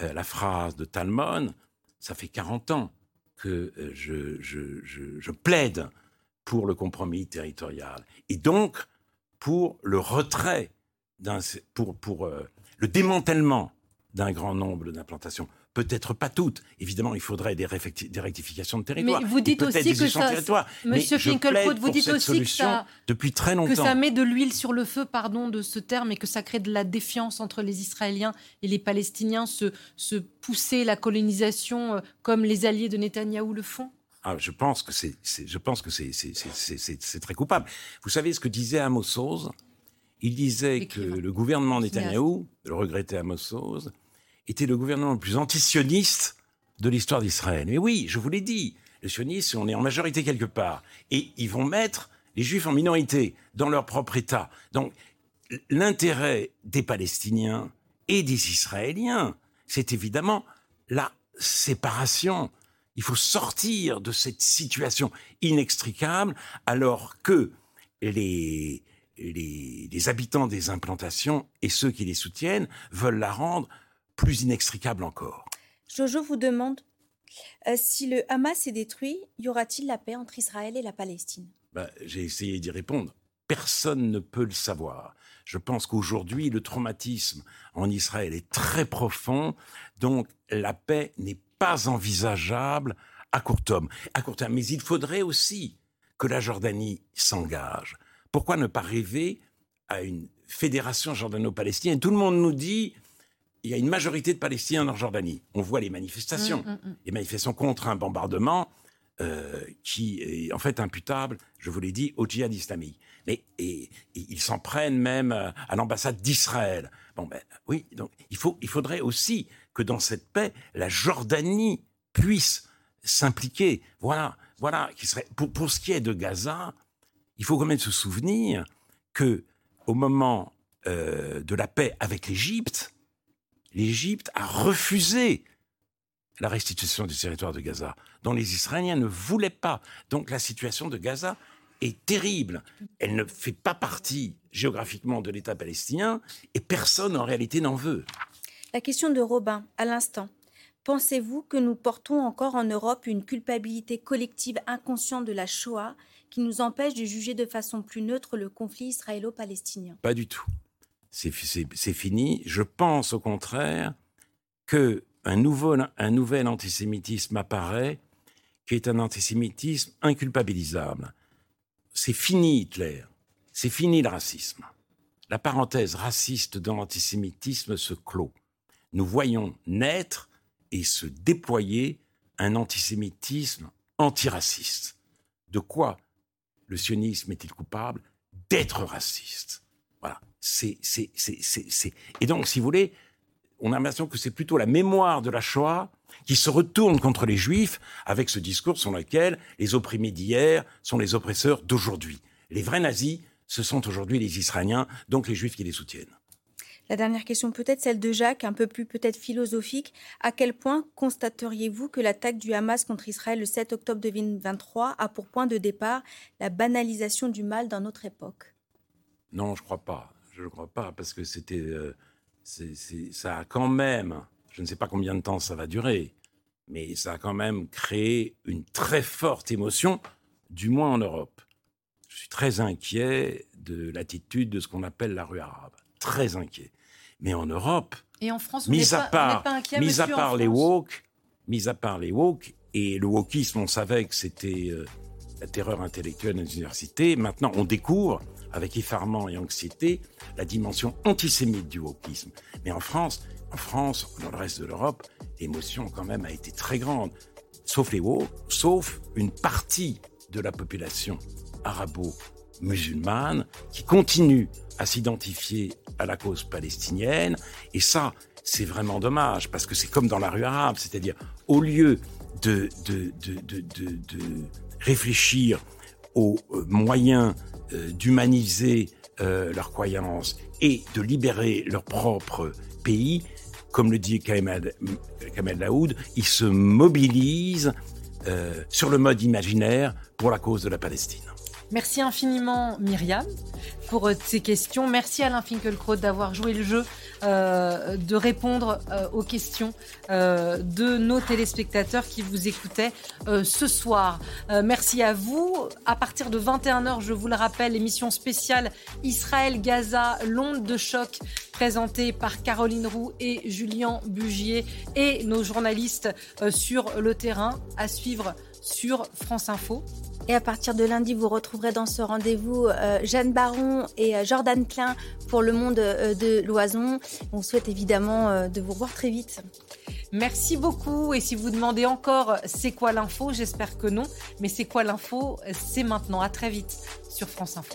euh, la phrase de Talmon. Ça fait 40 ans que euh, je, je- je- je plaide pour le compromis territorial et donc pour le retrait pour, pour euh, le démantèlement d'un grand nombre d'implantations. Peut-être pas toutes. Évidemment, il faudrait des, des rectifications de territoire. Mais vous dites aussi que ça, Monsieur Finkelkraut, vous dites aussi que ça, depuis très longtemps. que ça met de l'huile sur le feu, pardon de ce terme, et que ça crée de la défiance entre les Israéliens et les Palestiniens, se, se pousser la colonisation euh, comme les alliés de Netanyahou le font? Ah, je pense que c'est, je pense que c'est, c'est très coupable. Vous savez ce que disait Amos Oz Il disait que le gouvernement Netanyahou, le regretté Amos Oz, était le gouvernement le plus antisioniste de l'histoire d'Israël. Mais oui, je vous l'ai dit, les sionistes, on est en majorité quelque part. Et ils vont mettre les juifs en minorité dans leur propre État. Donc, l'intérêt des Palestiniens et des Israéliens, c'est évidemment la séparation. Il faut sortir de cette situation inextricable alors que les, les, habitants des implantations et ceux qui les soutiennent veulent la rendre plus inextricable encore. Jojo vous demande euh, si le Hamas est détruit, y aura-t-il la paix entre Israël et la Palestine? Bah, J'ai essayé d'y répondre. Personne ne peut le savoir. Je pense qu'aujourd'hui, le traumatisme en Israël est très profond, donc la paix n'est pas envisageable à court terme. À court terme. Mais il faudrait aussi que la Jordanie s'engage. Pourquoi ne pas rêver à une fédération jordano-palestinienne? Tout le monde nous dit il y a une majorité de Palestiniens en Jordanie. On voit les manifestations. Mm, mm, mm. Les manifestations contre un bombardement euh, qui est en fait imputable, je vous l'ai dit, au djihad islamique. Mais et, ils s'en prennent même à l'ambassade d'Israël. Bon ben oui, donc il faut, il faudrait aussi que dans cette paix, la Jordanie puisse s'impliquer. Voilà, voilà. Qui serait pour, pour ce qui est de Gaza, il faut quand même se souvenir que au moment euh, de la paix avec l'Égypte, l'Égypte a refusé la restitution du territoire de Gaza, dont les Israéliens ne voulaient pas. Donc la situation de Gaza est terrible. Elle ne fait pas partie géographiquement de l'État palestinien et personne en réalité n'en veut. La question de Robin, à l'instant. Pensez-vous que nous portons encore en Europe une culpabilité collective inconsciente de la Shoah qui nous empêche de juger de façon plus neutre le conflit israélo-palestinien? Pas du tout c'est fini. Je pense au contraire que un, nouvel antisémitisme apparaît, qui est un antisémitisme inculpabilisable. C'est fini Hitler, c'est fini le racisme. La parenthèse raciste dans l'antisémitisme se clôt. Nous voyons naître et se déployer un antisémitisme antiraciste. De quoi le sionisme est-il coupable? D'être raciste. Voilà. C'est, c'est, c'est, Et donc, si vous voulez, on a l'impression que c'est plutôt la mémoire de la Shoah qui se retourne contre les Juifs avec ce discours sur lequel les opprimés d'hier sont les oppresseurs d'aujourd'hui. Les vrais nazis, ce sont aujourd'hui les Israéliens, donc les Juifs qui les soutiennent. La dernière question, peut-être celle de Jacques, un peu plus peut-être philosophique. À quel point constateriez-vous que l'attaque du Hamas contre Israël le 7 octobre 2023 a pour point de départ la banalisation du mal dans notre époque? Non, je ne crois pas. Je ne crois pas, parce que c'était. Euh, ça a quand même. Je ne sais pas combien de temps ça va durer, mais ça a quand même créé une très forte émotion, du moins en Europe. Je suis très inquiet de l'attitude de ce qu'on appelle la rue arabe. Très inquiet. Mais en Europe. Et en France, mis à part, mis à part les woke, mis à part les woke, et le wokisme, on savait que c'était euh, la terreur intellectuelle des universités. Maintenant, on découvre avec effarement et anxiété la dimension antisémite du wokisme. Mais en France, en France, dans le reste de l'Europe, l'émotion quand même a été très grande, sauf les woke, sauf une partie de la population arabo-musulmane qui continue à s'identifier à la cause palestinienne. Et ça, c'est vraiment dommage, parce que c'est comme dans la rue arabe, c'est-à-dire au lieu de, de, de, de réfléchir aux euh, moyens d'humaniser euh, leurs croyances et de libérer leur propre pays, comme le dit Kamel, Kamel Laoud, ils se mobilisent euh, sur le mode imaginaire pour la cause de la Palestine. Merci infiniment Myriam pour ces questions. Merci Alain Finkielkraut d'avoir joué le jeu euh, de répondre euh, aux questions euh, de nos téléspectateurs qui vous écoutaient ce soir. merci à vous. À partir de 21h, je vous le rappelle, émission spéciale Israël-Gaza, l'onde de choc présenté par Caroline Roux et Julien Bugier et nos journalistes euh, sur le terrain à suivre sur France Info. Et à partir de lundi, vous retrouverez dans ce rendez-vous euh, Jeanne Baron et euh, Jordan Klein pour le monde euh, de l'oison. On souhaite évidemment de vous revoir très vite. Merci beaucoup. Et si vous demandez encore c'est quoi l'info, j'espère que non. Mais c'est quoi l'info? C'est maintenant. À très vite sur France Info.